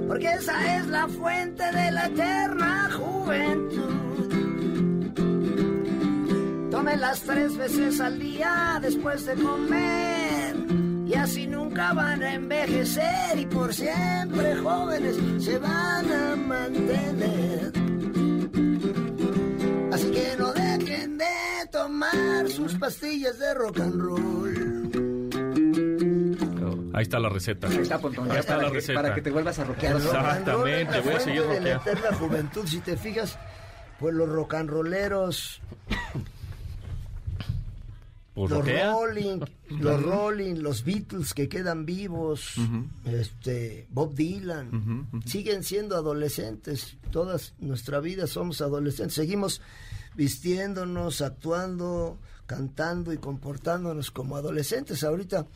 Porque esa es la fuente de la eterna juventud. Tómelas tres veces al día después de comer. Y así nunca van a envejecer y por siempre jóvenes se van a mantener. Así que no dejen de tomar sus pastillas de rock and roll. Ahí está la receta. Ahí está, Pontón, ya Ahí está para, la que, receta. para que te vuelvas a rockear. El rock and roll es Exactamente, la voy a seguir la rockeando. eterna juventud. Si te fijas, pues los rock and rolleros, los rockea. Rolling, los Rolling, los Beatles que quedan vivos, este, Bob Dylan, siguen siendo adolescentes. Toda nuestra vida somos adolescentes. Seguimos vistiéndonos, actuando, cantando y comportándonos como adolescentes. Ahorita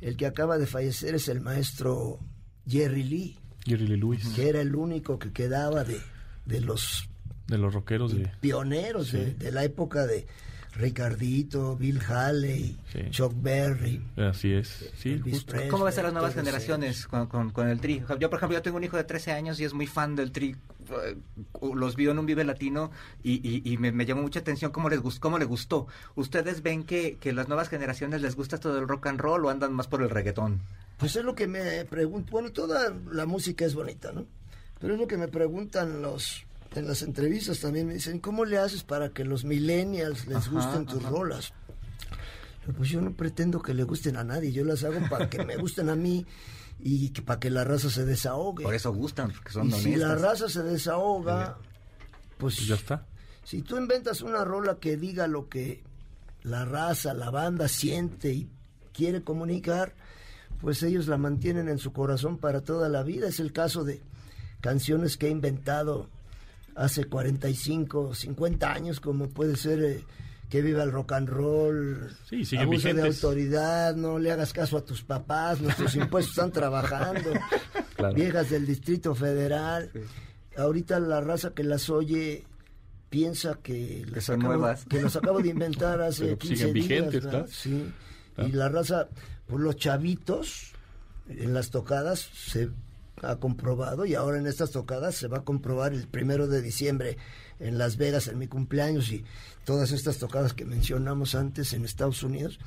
el que acaba de fallecer es el maestro Jerry Lee, Jerry Lee Lewis. que era el único que quedaba de, de los De los rockeros de... pioneros de, de la época de Ricardito, Bill Haley, Sí. Chuck Berry. Así es. Sí. Presley, ¿Cómo ves a las nuevas generaciones con, con- con el Tri? Yo, por ejemplo, yo tengo un hijo de 13 años y es muy fan del Tri. Eh, Los vio en un Vive Latino y, y- y me, me llamó mucha atención cómo les gustó, cómo le gustó. ¿Ustedes ven que, que las nuevas generaciones les gusta todo el rock and roll o andan más por el reggaetón? Pues es lo que me pregunto. Bueno, toda la música es bonita, ¿no? Pero es lo que me preguntan los en las entrevistas también. Me dicen, ¿cómo le haces para que los millennials les Ajá, gusten tus ajá. rolas? Pues yo no pretendo que le gusten a nadie. Yo las hago para que me gusten a mí y que, para que la raza se desahogue. Por eso gustan, porque son y si la raza se desahoga, pues Pues ya está. Si tú inventas una rola que diga lo que la raza, la banda siente y quiere comunicar, pues ellos la mantienen en su corazón para toda la vida. Es el caso de canciones que he inventado hace 45, 50 años, como puede ser eh, Que viva el rock and roll, Sí, abuso de vigentes. autoridad, no le hagas caso a tus papás, nuestros impuestos están trabajando, Claro. viejas del Distrito Federal. Ahorita la raza que las oye piensa que, las son acabo- nuevas. que los acabo de inventar hace Pero 15 siguen días. vigentes, ¿verdad? claro. Sí. Claro. Y la raza, pues los chavitos en las tocadas se ha comprobado y ahora en estas tocadas se va a comprobar el primero de diciembre en Las Vegas en mi cumpleaños y todas estas tocadas que mencionamos antes en Estados Unidos.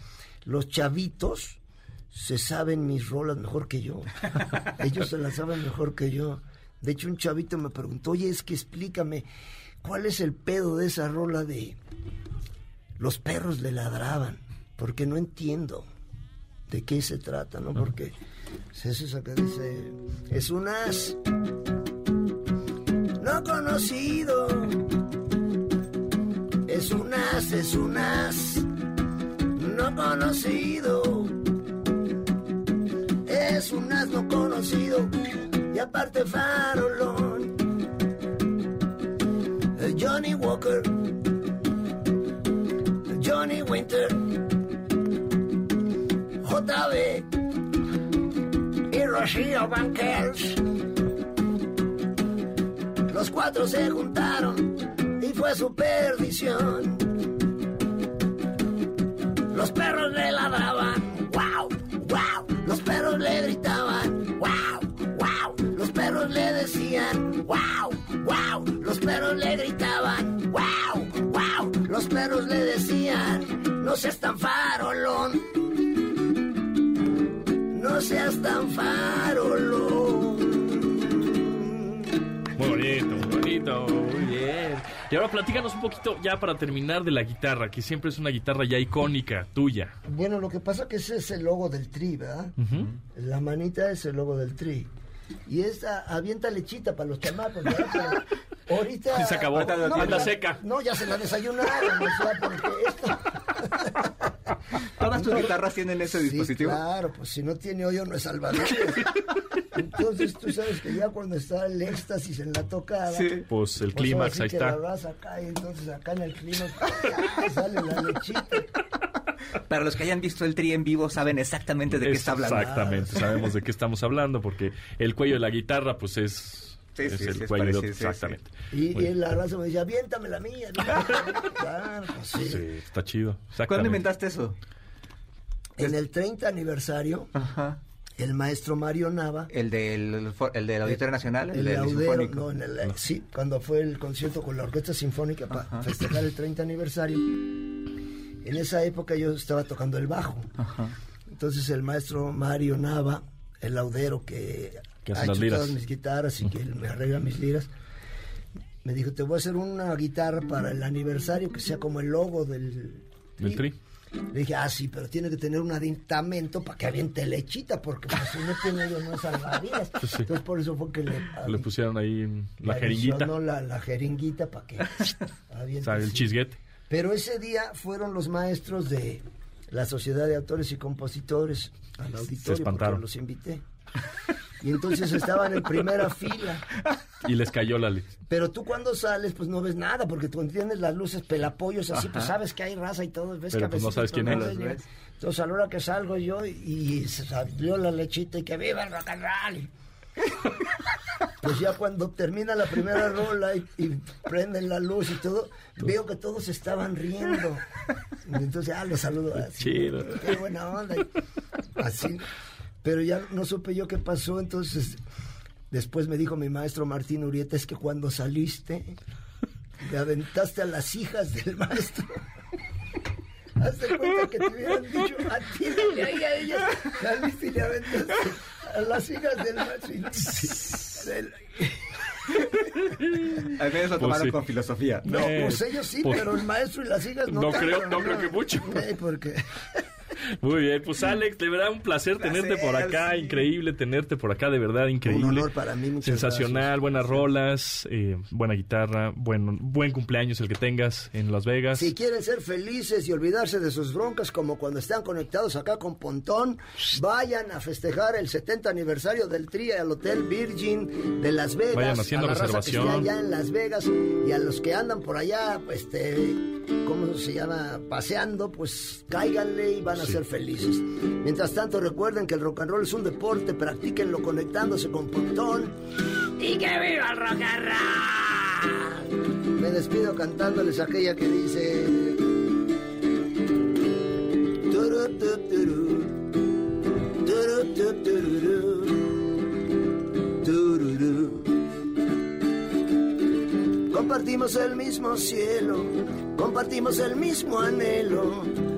Los chavitos se saben mis rolas mejor que yo. Ellos se las saben mejor que yo. De hecho, un chavito me preguntó, oye, es que explícame, ¿cuál es el pedo de esa rola de los perros le ladraban? Porque no entiendo de qué se trata, ¿no? Porque es eso que dice, es un as no conocido. Es un as, es un as no conocido. Es un as no conocido y aparte farolón. Johnny Walker, Johnny Winter, JB Rocío Banquels. Los cuatro se juntaron y fue su perdición. Los perros le ladraban, wow, wow. Los perros le gritaban, wow, wow. Los perros le decían, wow, wow. Los perros le gritaban, wow, wow. Los perros le decían, no seas tan farolón. No seas tan farolón. Muy bonito, muy bonito, muy bien. Y ahora platícanos un poquito ya para terminar de la guitarra, que siempre es una guitarra ya icónica, tuya. Bueno, lo que pasa que ese es el logo del tri, ¿verdad? La manita es el logo del tri. Y esta avienta lechita para los chamacos, ¿verdad? Ahorita... Se acabó, anda ya- seca. No, ya se la desayunaron, o sea, porque esto... ¿Todas tus guitarras tienen ese Sí, dispositivo? claro, pues si no tiene hoyo no es salvavidas. Entonces tú sabes que ya cuando está el éxtasis en la tocada... Sí. Pues el pues clímax, ahí que está. la raza acá, y entonces acá en el clímax ¡ah! sale la lechita. Para los que hayan visto el tri en vivo saben exactamente de qué está hablando. Exactamente, sabemos de qué estamos hablando, porque el cuello de la guitarra, pues es, Sí, es sí, el sí, cuello de exactamente. Y, y la raza me decía, aviéntame la mía. aviéntame". Claro, pues sí. Sí, está chido. ¿Cuándo inventaste eso? En el 30 aniversario, Ajá. el maestro Mario Nava, El del, el del Auditorio Nacional, el, el del Sinfónico. no, en el- sí, cuando fue el concierto con la Orquesta Sinfónica para festejar el 30 aniversario, en esa época yo estaba tocando el bajo. Ajá. Entonces el maestro Mario Nava, el laudero que, Que hace ha las hecho liras. todas mis guitarras y que él me arregla mis liras, me dijo, te voy a hacer una guitarra para el aniversario que sea como el logo del... Del tri. Le dije, ah, sí, pero tiene que tener un aditamento para que aviente lechita, porque pues, si no tiene yo no es salvavidas. Pues sí. Entonces por eso fue que le, Le pusieron ahí la jeringuita, adicionó La, la jeringuita para que o aviente. sea, el chisguete. Pero ese día fueron los maestros de la Sociedad de Autores y Compositores al auditorio espantaron. porque los invité. Y entonces estaban en primera fila. Y les cayó la... li- Pero tú cuando sales, pues no ves nada, porque tú tienes las luces pelapollos así, pues sabes que hay raza y todo, ves Pero, pues, no sabes quién es. Entonces a la hora que salgo yo y, se salió la lechita y que viva el rock and roll. Pues ya cuando termina la primera rola y, y prenden la luz y todo, veo que todos estaban riendo. Y entonces, ah, los saludo así. Chido. Qué buena onda. así. Pero ya no supe yo qué pasó, entonces después me dijo mi maestro Martín Urieta, es que cuando saliste, le aventaste a las hijas del maestro. Hazte cuenta que te hubieran dicho a ti, ahí a ellas, saliste y le aventaste a las hijas del maestro. Y- del- Al menos lo Pues tomaron sí. con filosofía. No, Eh, pues ellos sí, pues- pero el maestro y las hijas no No tanto, creo- no creo que mucho. Eh, porque Muy bien, pues Alex, de verdad un placer tenerte por acá, sí. increíble tenerte por acá, de verdad increíble. Un honor para mí, muchas Sensacional, gracias. buenas rolas, eh, buena guitarra, buen, buen cumpleaños el que tengas en Las Vegas. Si quieren ser felices y olvidarse de sus broncas como cuando están conectados acá con Pontón, vayan a festejar el 70 aniversario del TRI al Hotel Virgin de Las Vegas. Vayan haciendo a la raza que esté reservación. allá en Las Vegas y a los que andan por allá, este, ¿cómo se llama? Paseando, pues cáiganle y van a ser felices. Mientras tanto, recuerden que el rock and roll es un deporte, practíquenlo conectándose con Pontón. ¡Y que viva el rock and roll! Me despido cantándoles aquella que dice... Turu, tu, turu. Turu. Compartimos el mismo cielo, compartimos el mismo anhelo,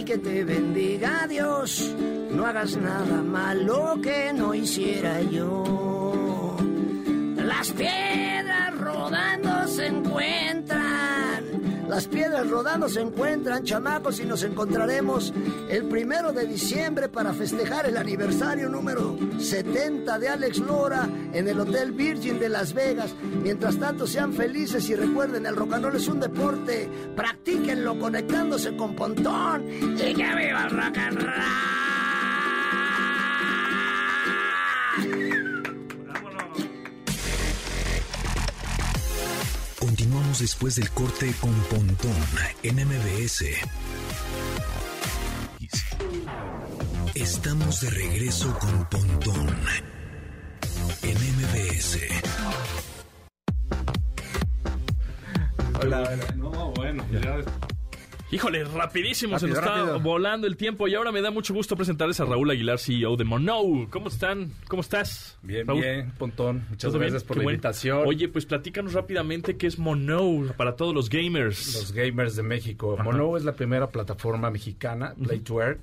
y que te bendiga Dios. No hagas nada malo que no hiciera yo. Las piedras rodando se encuentran. Las piedras rodando se encuentran, chamacos, y nos encontraremos el primero de diciembre para festejar el aniversario número 70 de Alex Lora en el Hotel Virgin de Las Vegas. Mientras tanto, sean felices y recuerden, el rock and roll es un deporte. Practíquenlo conectándose con Pontón y que viva el rock and roll. Después del corte con Pontón en MBS. Estamos de regreso con Pontón en MBS. Hola, No, bueno, Híjole, rapidísimo, se nos está rápido. volando el tiempo y ahora me da mucho gusto presentarles a Raúl Aguilar, CEO de Mono. ¿Cómo están? ¿Cómo estás? Bien, Raúl? bien, Pontón. Muchas gracias por Qué la invitación. Oye, pues platícanos rápidamente qué es Mono para todos los gamers. los gamers de México. Mono es la primera plataforma mexicana, Play to Earn,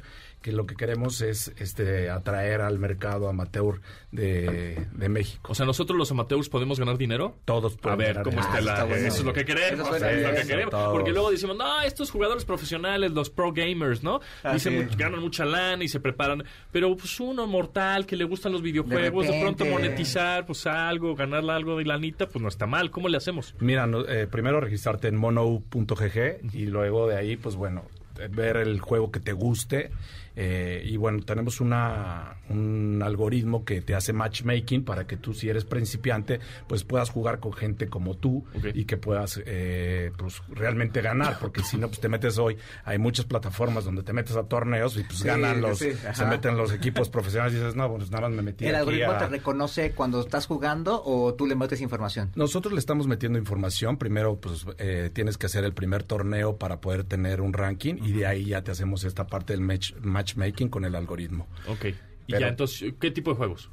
que lo que queremos es este atraer al mercado amateur de, de México. O sea, nosotros los amateurs podemos ganar dinero. Todos A pueden ver, ganar ¿cómo dinero. está Ah, la...? está bueno. Eso es lo que queremos. Eso suena eso es lo que queremos. Todos. Porque luego decimos, no, estos jugadores profesionales, los pro gamers, ¿no? Ah, Dicen, ganan mucha lana y se preparan. Pero pues uno mortal que le gustan los videojuegos, de, pronto monetizar, pues algo, ganarle algo de lanita, pues no está mal. ¿Cómo le hacemos? Mira, no, eh, primero registrarte en mono.gg y luego de ahí, pues bueno, eh, ver el juego que te guste. Eh, y bueno, tenemos una, un algoritmo que te hace matchmaking para que tú, si eres principiante, pues puedas jugar con gente como tú y que puedas eh, pues realmente ganar. Porque si no, pues te metes hoy, hay muchas plataformas donde te metes a torneos y pues Sí, ganan los, sí, se meten los equipos profesionales y dices, no, pues nada más me metí ¿El aquí algoritmo a- te reconoce cuando estás jugando o tú le metes información? nosotros le estamos metiendo información. Primero, pues eh, tienes que hacer el primer torneo para poder tener un ranking y de ahí ya te hacemos esta parte del match- matchmaking con el algoritmo. Ok. Y Pero- ya, entonces, ¿qué tipo de juegos?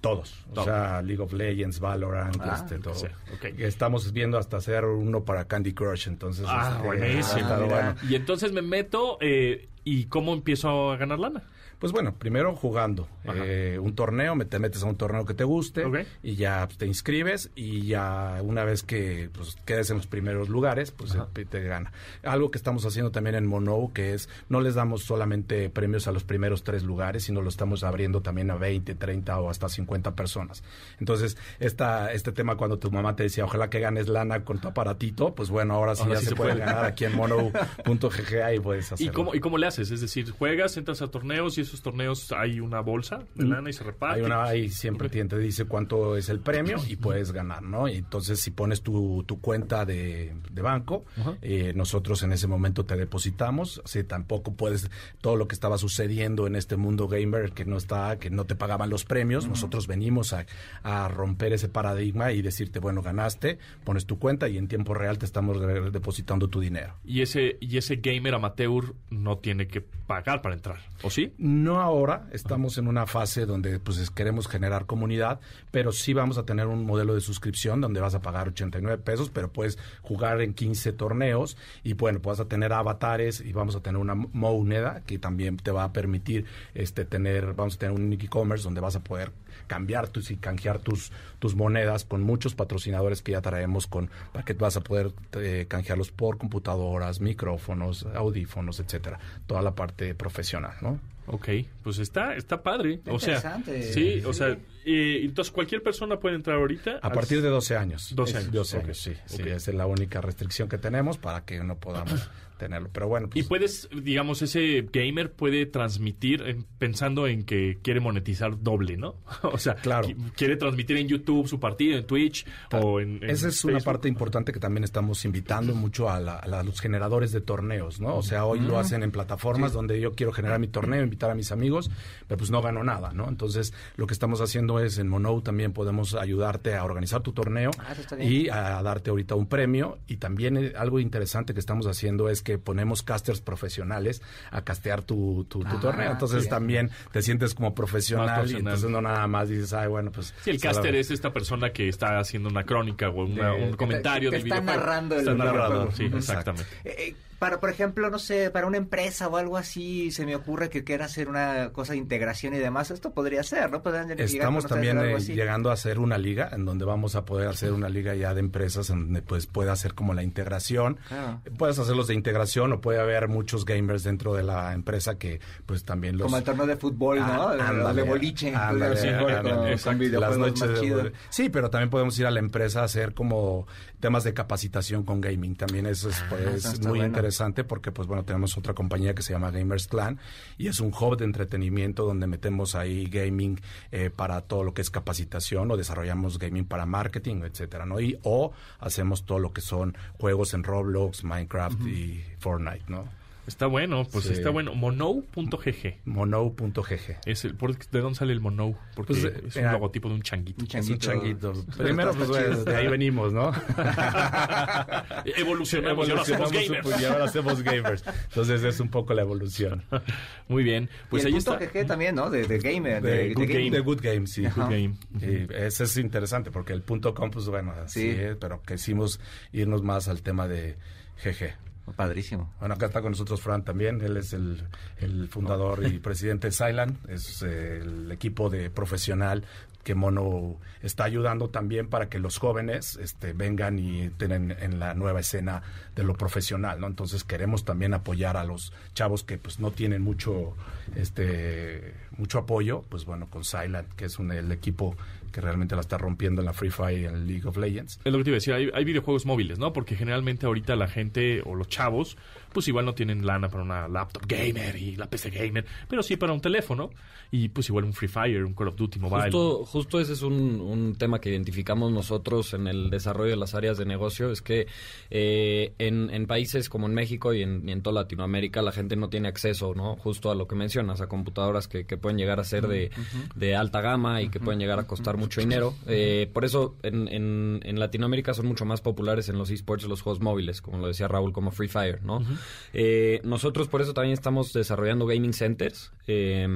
Todos. O Todo. sea, League of Legends, Valorant, Ah, este, todo. sí, ok. Estamos viendo hasta hacer uno para Candy Crush, entonces... Ah, este, buenísimo. Ah, bueno. Y entonces me meto eh, y ¿cómo empiezo a ganar lana? Pues bueno, primero jugando eh, un torneo, te metes a un torneo que te guste y ya pues, te inscribes y ya una vez que pues, quedes en los primeros lugares, pues te, te gana. Algo que estamos haciendo también en Mono, que es no les damos solamente premios a los primeros tres lugares, sino lo estamos abriendo también a 20, 30 o hasta 50 personas. Entonces, esta, este tema cuando tu mamá te decía, ojalá que ganes lana con tu aparatito, pues bueno, ahora sí Ahora ya sí se, se puede puede. ganar aquí en mono.gg ahí puedes ¿Y hacerlo. cómo, ¿Y cómo le haces? Es decir, juegas, entras a torneos y esos torneos hay una bolsa de lana y se reparte. Mm. Hay una, ahí siempre te, te dice cuánto es el premio y puedes ganar, ¿no? Y entonces si pones tu, tu cuenta de, de banco, eh, nosotros en ese momento te depositamos. Si tampoco puedes, todo lo que estaba sucediendo en este mundo gamer que no está, que no te pagaban los premios, nosotros venimos a, a romper ese paradigma y decirte, bueno, ganaste, pones tu cuenta y en tiempo real te estamos depositando tu dinero. Y ese, y ese gamer amateur no tiene que pagar para entrar, ¿o sí? No ahora, estamos en una fase donde pues es- queremos generar comunidad, pero sí vamos a tener un modelo de suscripción donde vas a pagar 89 pesos, pero puedes jugar en 15 torneos y bueno, vas a tener avatares y vamos a tener una moneda que también te va a permitir este tener, vamos a tener un e-commerce donde vas a poder cambiar tus y canjear tus tus monedas con muchos patrocinadores que ya traemos con para que vas a poder eh, canjearlos por computadoras, micrófonos, audífonos, etcétera, toda la parte profesional, ¿no? Ok, pues está, está padre. Está o sea, interesante. sí, o Sí. sea, eh, entonces cualquier persona puede entrar ahorita. A partir de 12 años. 12 Es años, 12 ok, años, sí. sí, ok. esa es la única restricción que tenemos para que no podamos tenerlo. Pero bueno, Y pues, puedes, digamos, ese gamer puede transmitir en- pensando en que quiere monetizar doble, ¿no? o sea, Claro. qui- quiere transmitir en YouTube su partido, en Twitch o en, en esa es una parte importante que también estamos invitando mucho a, la- a la- a los generadores de torneos, ¿no? O sea, hoy lo hacen en plataformas donde yo quiero generar mi torneo, invitar a mis amigos, pero pues no gano nada, ¿no? Entonces, lo que estamos haciendo es en Mono también podemos ayudarte a organizar tu torneo Ah, y a darte ahorita un premio. Y también eh, algo interesante que estamos haciendo es que ponemos casters profesionales a castear tu, tu, tu Ah, torneo. Entonces bien. también te sientes como profesional, y entonces no nada más dices, ay, bueno, pues... Sí, el caster es esta persona que está haciendo una crónica o una- De- un que comentario del que está videojuego. narrando el Está narrando, videojuego. sí, Ujú. exactamente. Eh, para, por ejemplo, no sé, para una empresa o algo así, se me ocurre que quiera hacer una cosa de integración y demás. Esto podría ser, ¿no? Podrían llegar Estamos a también eh, llegando a hacer una liga en donde vamos a poder hacer una liga ya de empresas en donde pues pueda hacer como la integración. Claro. Puedes hacerlos de integración o puede haber muchos gamers dentro de la empresa que pues también los Como el torneo de fútbol, ¿no? Ah, ándale, de boliche. ándale, fútbol ándale, con- con, las noches de Sí, pero también podemos ir a la empresa a hacer como temas de capacitación con gaming. También eso es, pues, eso está muy bueno. interesante porque, pues bueno, tenemos otra compañía que se llama Gamers Clan y es un hub de entretenimiento donde metemos ahí gaming eh, para todo lo que es capacitación o desarrollamos gaming para marketing, etcétera, ¿no? Y o hacemos todo lo que son juegos en Roblox, Minecraft y Fortnite, ¿no? Está bueno, pues Sí. está bueno. Monou.gg. Mono.gg. Es el, ¿por- ¿De dónde sale el Monou? Porque Pues, es un logotipo de un changuito. Un Es un changuito. changuito. Primero, pues, bueno, de ahí venimos, ¿no? Evolucionamos, y ahora somos Evolucionamos gamers. y ahora hacemos gamers. Entonces es un poco la evolución. Muy bien, pues y el ahí punto está. GG también, ¿no? De, de gamer. De, De, de good game. game. de Good Game, sí. Good game. Y ese es interesante porque el punto com, pues bueno, así Sí. es, pero quisimos irnos más al tema de GG. Padrísimo. Bueno, acá está con nosotros Fran también, él es el, el fundador y presidente de Silent, es eh, el equipo de profesional que Mono está ayudando también para que los jóvenes este, vengan y estén en, en la nueva escena de lo profesional, ¿no? Entonces queremos también apoyar a los chavos que pues no tienen mucho este mucho apoyo, pues bueno, con Silent, que es un, el equipo que realmente la está rompiendo en la Free Fire y en League of Legends. Es lo que te decir, hay, hay videojuegos móviles, ¿no? Porque generalmente ahorita la gente o los chavos, pues igual no tienen lana para una laptop gamer y la PC gamer, pero sí para un teléfono y pues igual un Free Fire, un Call of Duty Mobile. Justo, justo ese es un, un tema que identificamos nosotros en el desarrollo de las áreas de negocio, es que eh, en, en países como en México y en, y en toda Latinoamérica la gente no tiene acceso, ¿no? Justo a lo que mencionas, a computadoras que, que pueden llegar a ser de, de alta gama y que pueden llegar a costar mucho dinero. Eh, por eso en, en, en Latinoamérica son mucho más populares en los esports los juegos móviles, como lo decía Raúl, como Free Fire, ¿no? Eh, nosotros por eso también estamos desarrollando gaming centers. Eh,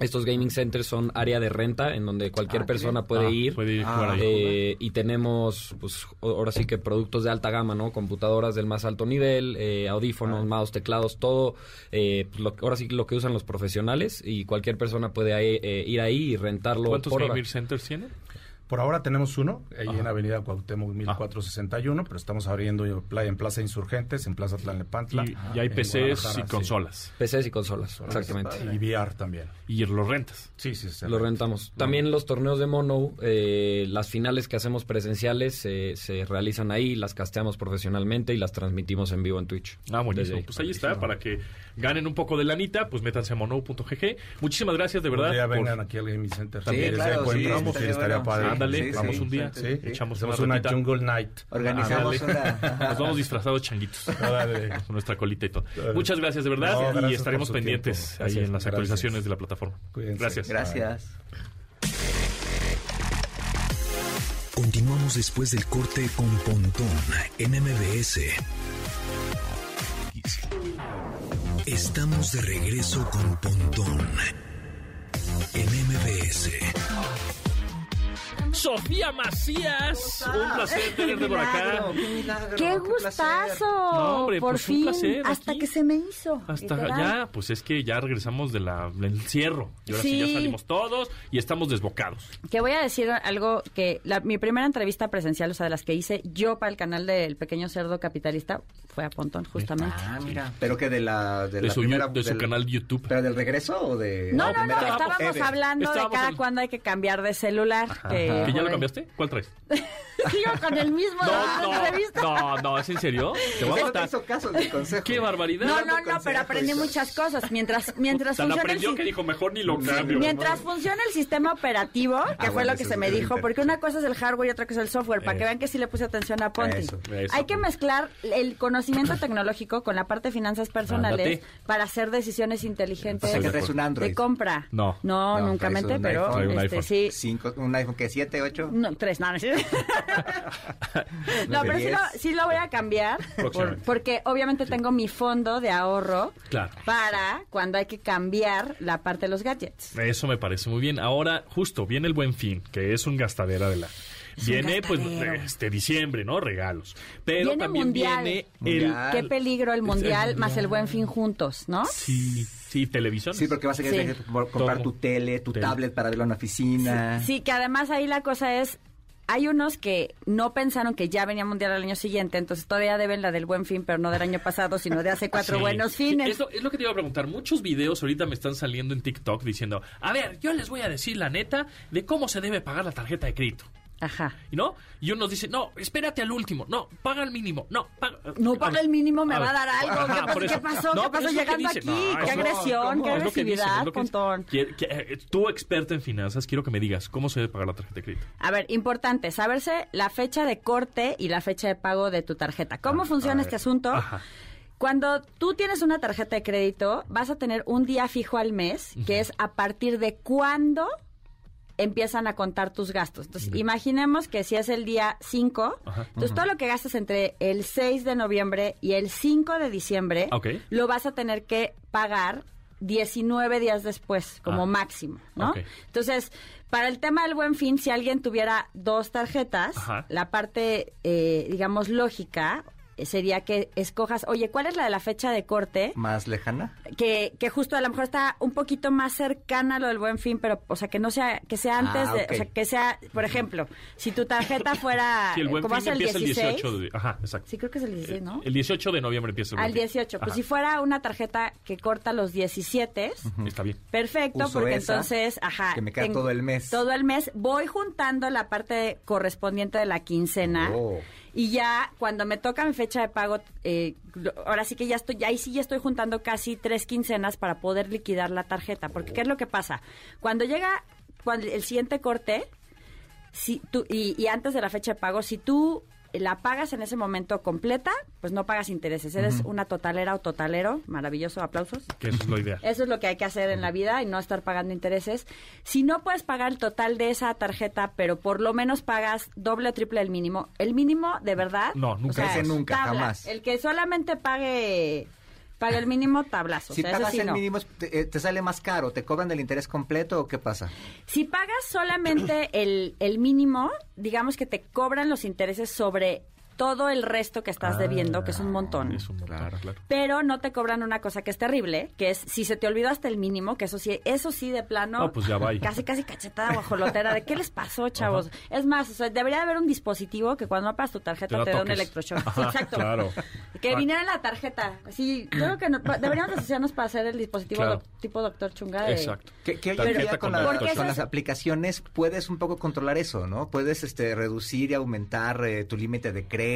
estos gaming centers son área de renta en donde cualquier Ah, persona puede Ah, ir. puede ir Ah. Eh, y tenemos, pues, ahora sí que productos de alta gama, ¿no? Computadoras del más alto nivel, eh, audífonos, mouse, teclados, todo. eh, pues, lo, ahora sí que lo que usan los profesionales y cualquier persona puede ahí, eh, ir ahí y rentarlo ¿Cuántos por hora. gamer centers tienen? Por ahora tenemos uno, ahí Ajá. en Avenida Cuauhtémoc 1461, pero estamos abriendo en Pla- en Plaza Insurgentes, en Plaza Tlalnepantla. Y, y hay PCs y sí. consolas. PCs y consolas, exactamente. Y VR también. Y los rentas. Sí, sí, sí. Lo rentamos. También los torneos de mono, eh, las finales que hacemos presenciales eh, se realizan ahí, las casteamos profesionalmente y las transmitimos en vivo en Twitch. Ah, buenísimo. Pues ahí está, para que ganen un poco de lanita, pues métanse a mono.gg. Muchísimas gracias, de verdad. Ya por- vengan aquí al Gaming Center. Sí, También claro, se encuentran, sí, estaría estaría bueno. padre. Ándale, sí, vamos sí, un día, sí, Sí, echamos una una. Jungle Night. Organizamos una... Nos vamos disfrazados changuitos. Órale. Con nuestra colita y todo. Órale. Muchas gracias, de verdad. No, y estaremos pendientes tiempo. ahí Gracias, en las gracias. actualizaciones de la plataforma. Cuídense. Gracias. Gracias. Continuamos después del corte con Pontón en MBS. Estamos de regreso con Pontón en MBS. Sofía Macías, un placer tenerte por acá. qué milagro, ¡Qué placer. gustazo! No, hombre, Por pues un fin, placer hasta aquí. que se me hizo. Hasta literal. ya, pues es que ya regresamos de la, del encierro. Y ahora sí. ya salimos todos y estamos desbocados. Que voy a decir algo que la- mi primera entrevista presencial, o sea, de las que hice yo para el canal del Pequeño Cerdo Capitalista, fue a Pontón, justamente. Ah, mira. Pero que de la... De, De la su, primera, de su del- canal de YouTube. ¿Pero del regreso o de...? No, no, no, estábamos Ever. hablando Estábamos de cada en- cuándo hay que cambiar de celular. Ajá. que, ¿Que ya lo cambiaste? ¿Cuál traes? Sigo con el mismo de la No, entrevista. no, no, no, ¿es en serio? Te voy a matar. hizo caso del consejo. ¡Qué barbaridad! No, no, no, pero aprendí muchas cosas. Mientras, mientras Tan funciona el aprendió si- que dijo, mejor ni lo cambio. Mientras funciona el sistema operativo, que Ah, fue bueno, lo que se me dijo, porque una cosa es el hardware y otra cosa es el software, para que vean que sí le puse atención a Ponti. Eso, eso. Hay que mezclar el conocimiento tecnológico con la parte de finanzas personales para hacer decisiones inteligentes O sea, que de compra. No. No, No, nunca mente, pero un este, sí. Cinco, un iPhone que 7, 8. No, tres, no, no, sí. no pero sí lo, sí lo voy a cambiar por- porque obviamente tengo mi fondo de ahorro Claro. para cuando hay que cambiar la parte de los gadgets. Eso me parece muy bien. Ahora, justo, viene el buen fin, que es un gastadera de la. Viene, pues, este diciembre, ¿no? Regalos. Pero Viene también mundial. viene Mundial. Qué peligro el mundial más el buen fin juntos, ¿no? el. Sí, sí, televisión. Sí, porque vas a querer Sí. comprar Todo. tu tele, tu Tele. tablet para verlo en la oficina. Sí, que además ahí la cosa es, hay unos que no pensaron que ya venía mundial al año siguiente, entonces todavía deben la del buen fin, pero no del año pasado, sino de hace cuatro Sí. buenos fines. Es lo, es lo que te iba a preguntar. Muchos videos ahorita me están saliendo en TikTok diciendo, a ver, yo les voy a decir la neta de cómo se debe pagar la tarjeta de crédito. Ajá. ¿Y no? Y uno dice, no, espérate al último. No, paga el mínimo. No, paga. No paga el mínimo, me A va a dar algo. Ajá, ¿Qué, pasó? ¿Qué pasó? No, ¿Qué pero pasó es lo que llegando dicen. aquí? No, qué agresión, qué dicen, agresividad, dicen. Pontón. Eh, tú, experta en finanzas, quiero que me digas cómo se debe pagar la tarjeta de crédito. A ver, importante, saberse la fecha de corte y la fecha de pago de tu tarjeta. ¿Cómo Ah, funciona este asunto? Ajá. Cuando tú tienes una tarjeta de crédito, vas a tener un día fijo al mes, que es a partir de cuándo empiezan a contar tus gastos. Entonces, imaginemos que si es el día 5, Ajá. entonces todo lo que gastas entre el 6 de noviembre y el 5 de diciembre, lo vas a tener que pagar 19 días después, como Ah. máximo, ¿no? Entonces, para el tema del buen fin, si alguien tuviera dos tarjetas, Ajá. la parte, eh, digamos, lógica sería que escojas, oye, ¿cuál es la de la fecha de corte? ¿Más lejana? Que, que justo a lo mejor está un poquito más cercana a lo del buen fin, pero, o sea, que no sea, que sea antes Ah, de, ok. o sea, que sea, por ejemplo, si tu tarjeta fuera, Sí, el buen ¿cómo fin es el empieza 16? el 18 de... Ajá, exacto. Sí, creo que es el 16, ¿no? El 18 de noviembre empieza el Al buen fin. 18. Pues Ajá. si fuera una tarjeta que corta los 17, Está bien. Perfecto, Uso porque esa, entonces, ajá. que me queda tengo- todo el mes. Todo el mes. Voy juntando la parte correspondiente de la quincena. Oh. Y ya cuando me toca mi fecha de pago, eh, ahora sí que ya estoy, ahí sí ya estoy juntando casi tres quincenas para poder liquidar la tarjeta. Porque ¿qué es lo que pasa? Cuando llega cuando el siguiente corte, si tú, y, y antes de la fecha de pago, si tú la pagas en ese momento completa, pues no pagas intereses. Eres una totalera o totalero. Maravilloso, aplausos. Que eso es lo ideal. Eso es lo que hay que hacer en la vida y no estar pagando intereses. Si no puedes pagar el total de esa tarjeta, pero por lo menos pagas doble o triple el mínimo. El mínimo, de verdad. No, nunca. Ese nunca, tabla. jamás. El que solamente pague, pague el mínimo, tablazo. Si o sea, ese pagas sí el no. mínimo, te, eh, te sale más caro. ¿Te cobran el interés completo o qué pasa? Si pagas solamente el, el mínimo, digamos que te cobran los intereses sobre todo el resto que estás debiendo, que es un montón. Es un montón, Claro. claro. Pero no te cobran una cosa que es terrible, que es si se te olvidó hasta el mínimo, que eso sí, eso sí de plano. No, pues ya va. Casi, casi cachetada guajolotera. ¿De qué les pasó, chavos? Es más, o sea, debería de haber un dispositivo que cuando apagas tu tarjeta Te te, da un electroshock. Sí, exacto. claro. Que Ah. viniera en la tarjeta. Sí, creo que no- deberíamos asociarnos para hacer el dispositivo Claro. doc- tipo doctor chunga. de- Exacto. Que, que hoy en Tarjeta día con, la- las es- aplicaciones puedes un poco controlar eso, ¿no? Puedes este, reducir y aumentar eh, tu límite de crédito,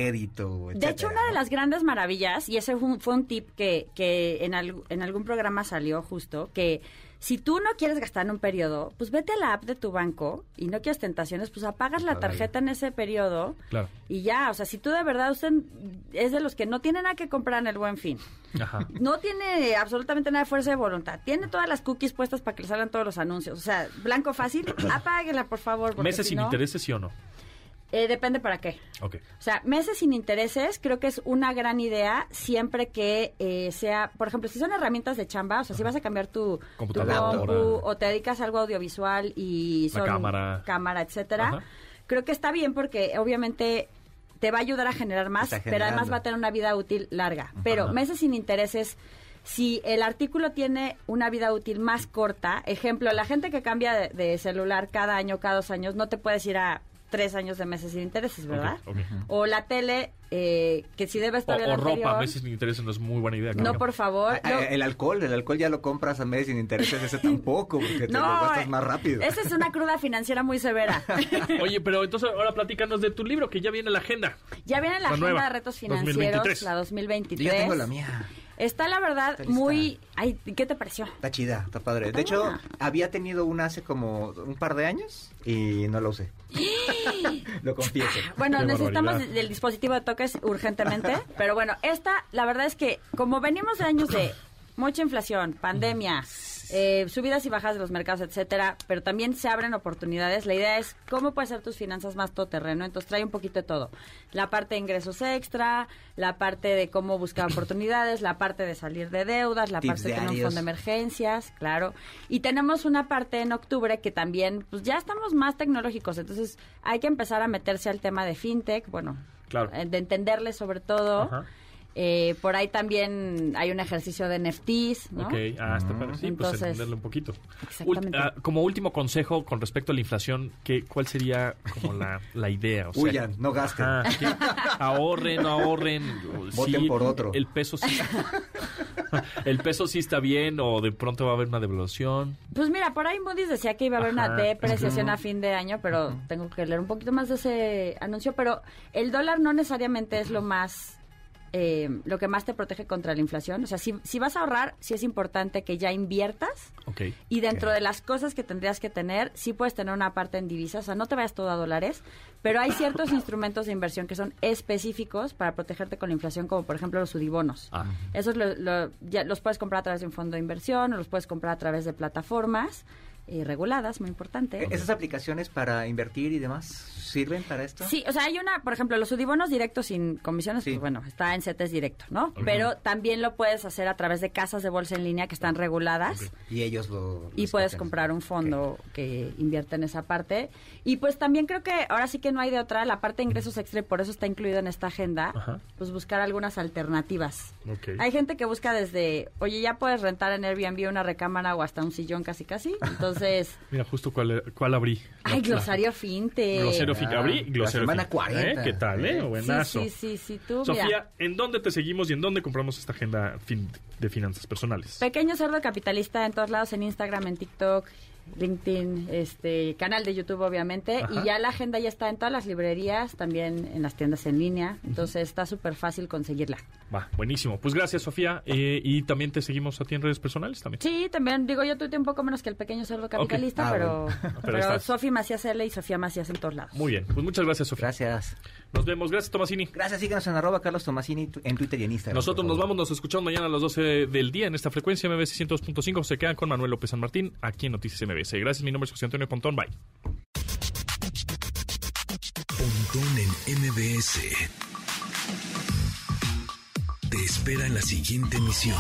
De hecho, una de las grandes maravillas, y ese fue un, fue un tip que, que en, al- en algún programa salió justo, que si tú no quieres gastar en un periodo, pues vete a la app de tu banco y no quieres tentaciones, pues apagas la tarjeta en ese periodo Claro. y ya, o sea, si tú de verdad usted es de los que no tiene nada que comprar en el buen fin, Ajá. no tiene absolutamente nada de fuerza de voluntad, tiene todas las cookies puestas para que le salgan todos los anuncios, o sea, blanco fácil, apáguela por favor. ¿Meses si sin no, intereses, sí o no? Eh, depende para qué. Ok. O sea, meses sin intereses creo que es una gran idea siempre que eh, sea, por ejemplo, si son herramientas de chamba, o sea, si vas a cambiar tu, tu Computadora. compu o te dedicas a algo audiovisual y La son cámara. cámara, etcétera, Ajá. creo que está bien porque obviamente te va a ayudar a generar más, pero además va a tener una vida útil larga. Pero Ajá. meses sin intereses si el artículo tiene una vida útil más corta, ejemplo, la gente que cambia de, de celular cada año, cada dos años, no te puedes ir a tres años de meses sin intereses, ¿verdad? O la tele, eh, que si O, todavía o la ropa, anterior. meses sin intereses no es muy buena idea. No, por favor. Ah, ah, El alcohol, el alcohol ya lo compras a meses sin intereses, ese tampoco, porque te lo gastas eh, más rápido. Esa es una cruda financiera muy severa. Oye, pero entonces ahora platícanos de tu libro, que ya viene la agenda. ya viene la, La agenda nueva, de retos financieros, 2023. la 2023. Yo tengo la mía. Está la verdad Está muy... Ay, ¿qué te pareció? Está chida, está padre. Está De hecho, buena. había tenido una hace como un par de años y no la usé. lo confieso. Bueno, Qué necesitamos barbaridad. del dispositivo de toques urgentemente, pero bueno, esta, la verdad es que como venimos de años de mucha inflación, pandemia, eh, subidas y bajas de los mercados, etcétera, pero también se abren oportunidades. La idea es cómo puedes hacer tus finanzas más todoterreno. Entonces trae un poquito de todo. La parte de ingresos extra, la parte de cómo buscar oportunidades, la parte de salir de deudas, la Tips parte de tener un fondo de emergencias, claro. Y tenemos una parte en octubre que también, pues ya estamos más tecnológicos. Entonces hay que empezar a meterse al tema de fintech, bueno, Claro. eh, de entenderle sobre todo. Ajá. Eh, por ahí también hay un ejercicio de NFTs, ¿no? Ok, ah, está padre. Sí, pues entenderlo un poquito. exactamente. Ult- ah, como último consejo con respecto a la inflación, ¿qué, ¿cuál sería como la, la idea? O sea, Huyan, no gasten. ajá, que ahorren, no ahorren. Voten por otro. El peso sí. ¿El peso sí está bien o de pronto va a haber una devaluación? Pues mira, por ahí Moody's decía que iba a haber una depreciación a fin de año, pero tengo que leer un poquito más de ese anuncio. Pero el dólar no necesariamente es lo más, eh, lo que más te protege contra la inflación. O sea, si, si vas a ahorrar, sí es importante que ya inviertas. Y dentro de las cosas que tendrías que tener, sí puedes tener una parte en divisas, o sea, no te vayas todo a dólares, pero hay ciertos instrumentos de inversión que son específicos para protegerte con la inflación, como por ejemplo los sudibonos. Ah. Esos lo- lo- ya los puedes comprar a través de un fondo de inversión o los puedes comprar a través de plataformas eh, reguladas, muy importante. ¿Esas aplicaciones para invertir y demás sirven para esto? Sí, o sea, hay una, por ejemplo, los sudibonos directos sin comisiones, Sí. pues bueno, está en CETES directo, ¿no? Pero también lo puedes hacer a través de casas de bolsa en línea que están reguladas. Y ellos lo... y puedes comprar un fondo que invierte en esa parte. Y pues también creo que ahora sí que no hay de otra, la parte de ingresos extra, y por eso está incluido en esta agenda, Ajá. pues buscar algunas alternativas. Hay gente que busca desde, oye, ya puedes rentar en Airbnb una recámara o hasta un sillón casi casi. Entonces, Mira, justo cuál, cuál abrí. ay, glosario finte. Glosario fin. Ah, Abrí la glosario semana fin. 40. ¿Eh? ¿Qué tal, eh? Buenazo. Sí, sí, sí, sí, tú, Sofía, mira. ¿en dónde te seguimos y en dónde compramos esta agenda fin- de finanzas personales? Pequeño cerdo capitalista en todos lados, en Instagram, en TikTok, LinkedIn, este canal de YouTube obviamente Ajá. y ya la agenda ya está en todas las librerías, también en las tiendas en línea, entonces está súper fácil conseguirla. Va, buenísimo. Pues gracias, Sofía. Eh, y también te seguimos a ti en redes personales también. Sí, también digo yo tuve un poco menos que el pequeño cerdo capitalista, Ah, pero, bueno. Pero pero. Sofía Macías L y Sofía Macías en todos lados. Muy bien. Pues muchas gracias, Sofía. Gracias. Nos vemos. Gracias, Tomasini. Gracias, síganos en arroba Carlos Tomasini en Twitter y en Instagram. Nosotros nos vamos, nos escuchamos mañana a las 12 del día en esta frecuencia MBS 102.5. Se quedan con Manuel López San Martín aquí en Noticias MBS. Gracias, mi nombre es José Antonio Pontón. Bye. Pontón en MBS. Te espera en la siguiente emisión.